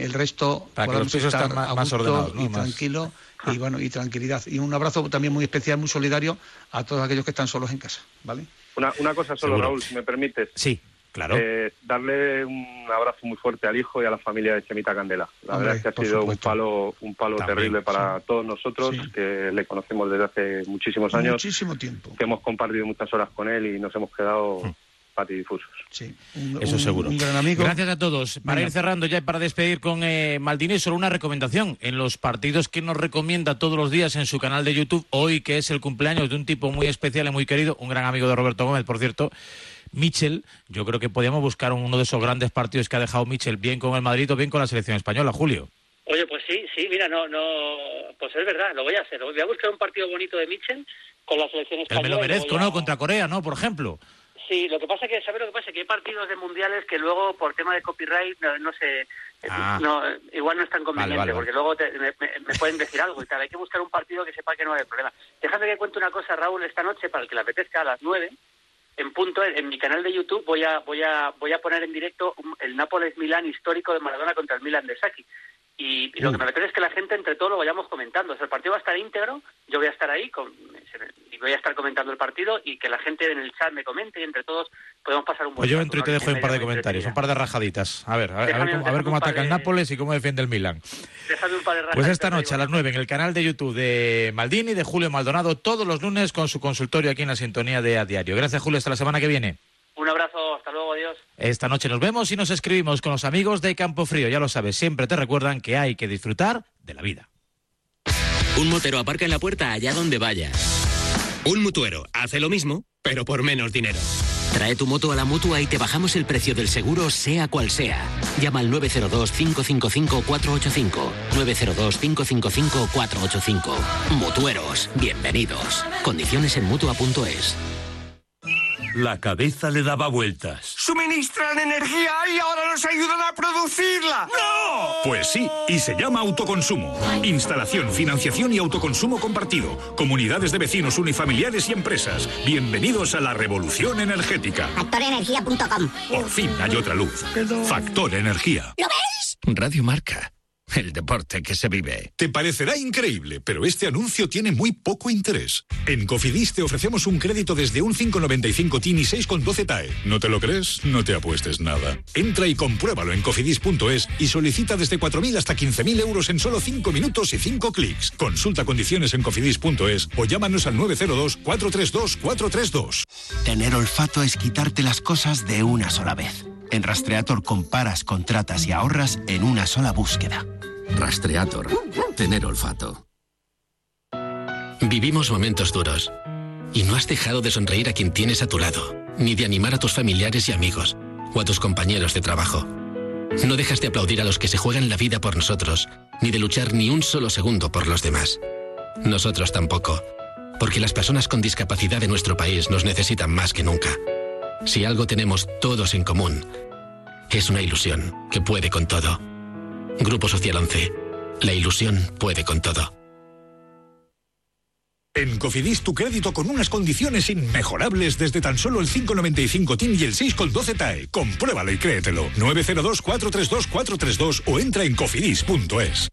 eh, el resto Para que los pisos estén más- más ordenados, ¿no? y Más- tranquilo y bueno y tranquilidad y un abrazo también muy especial muy solidario a todos aquellos que están solos en casa vale Una, una cosa solo, Seguro. Raúl, si me permites. Sí, claro. Eh, darle un abrazo muy fuerte al hijo y a la familia de Chemita Candela. La Hombre, verdad es que ha sido un palo, un palo También, terrible para todos nosotros, que le conocemos desde hace muchísimos años, muchísimo tiempo que hemos compartido muchas horas con él y nos hemos quedado patidifusos. sí un, Eso un- seguro. un gran amigo Gracias a todos. Para Venga. ir cerrando ya y para despedir con eh, Maldini, solo una recomendación. En los partidos que nos recomienda todos los días en su canal de YouTube, hoy que es el cumpleaños de un tipo muy especial y muy querido, un gran amigo de Roberto Gómez, por cierto, Michel, yo creo que podíamos buscar uno de esos grandes partidos que ha dejado Michel, bien con el Madrid o bien con la selección española, Julio. Oye, pues sí, sí, mira, no, no, pues es verdad, lo voy a hacer. Voy a buscar un partido bonito de Mitchell con la selección El española. me lo merezco, a- ¿no? Contra Corea, ¿no? Por ejemplo. Sí, lo que pasa que, ¿sabes lo que pasa? Que hay partidos de mundiales que luego, por tema de copyright, no, no sé, Ah. no, igual no es tan conveniente, Vale, vale, porque luego te- me pueden decir algo y tal. Hay que buscar un partido que sepa que no hay problema. Déjame que cuente una cosa, Raúl, esta noche, para el que le apetezca, a las nueve, en punto, en, mi canal de YouTube, voy a, voy a, voy a poner en directo el Nápoles-Milán histórico de Maradona contra el Milan de Saki. Y, y lo que me apetece es que la gente entre todos lo vayamos comentando. O sea, el partido va a estar íntegro, yo voy a estar ahí con- y voy a estar comentando el partido y que la gente en el chat me comente y entre todos podemos pasar un buen Pues yo entro y te dejo y un par de comentarios, un par de rajaditas. A ver, a ver, a ver Déjame- cómo, a ver cómo ataca el Nápoles y cómo defiende el Milan. Déjame un par de Pues esta noche a las 9 en el canal de YouTube de Maldini, de Julio Maldonado, todos los lunes con su consultorio aquí en la sintonía de A Diario. Gracias, Julio. Hasta la semana que viene. Un abrazo, hasta luego, adiós. Esta noche nos vemos y nos escribimos con los amigos de Campo Frío. Ya lo sabes, siempre te recuerdan que hay que disfrutar de la vida. Un motero aparca en la puerta allá donde vaya. Un mutuero hace lo mismo, pero por menos dinero. Trae tu moto a la mutua y te bajamos el precio del seguro, sea cual sea. Llama al 902-555-485. 902-555-485. Mutueros, bienvenidos. Condiciones en mutua.es. La cabeza le daba vueltas. Suministran energía y ahora nos ayudan a producirla. ¡No! Pues sí, y se llama autoconsumo. Instalación, financiación y autoconsumo compartido. Comunidades de vecinos unifamiliares y empresas. Bienvenidos a la revolución energética. Factorenergía.com Por fin hay otra luz. Factor Energía. ¿Lo ves? Radio Marca, el deporte que se vive. Te parecerá increíble, pero este anuncio tiene muy poco interés. En Cofidis te ofrecemos un crédito desde un 595 TIN y 6,12 TAE. ¿No te lo crees? No te apuestes nada. Entra y compruébalo en cofidis.es y solicita desde 4.000 hasta 15.000 euros en solo 5 minutos y 5 clics. Consulta condiciones en cofidis.es o llámanos al 902 432 432. Tener olfato es quitarte las cosas de una sola vez. En Rastreator comparas, contratas y ahorras en una sola búsqueda. Rastreator. Tener olfato. Vivimos momentos duros. Y no has dejado de sonreír a quien tienes a tu lado, ni de animar a tus familiares y amigos, o a tus compañeros de trabajo. No dejas de aplaudir a los que se juegan la vida por nosotros, ni de luchar ni un solo segundo por los demás. Nosotros tampoco, porque las personas con discapacidad de nuestro país nos necesitan más que nunca. Si algo tenemos todos en común, es una ilusión que puede con todo. Grupo Social 11. La ilusión puede con todo. En Cofidis tu crédito con unas condiciones inmejorables desde tan solo el 595 TIN y el 6,12 TAE. Compruébalo y créetelo. 902 432 432 o entra en cofidis.es.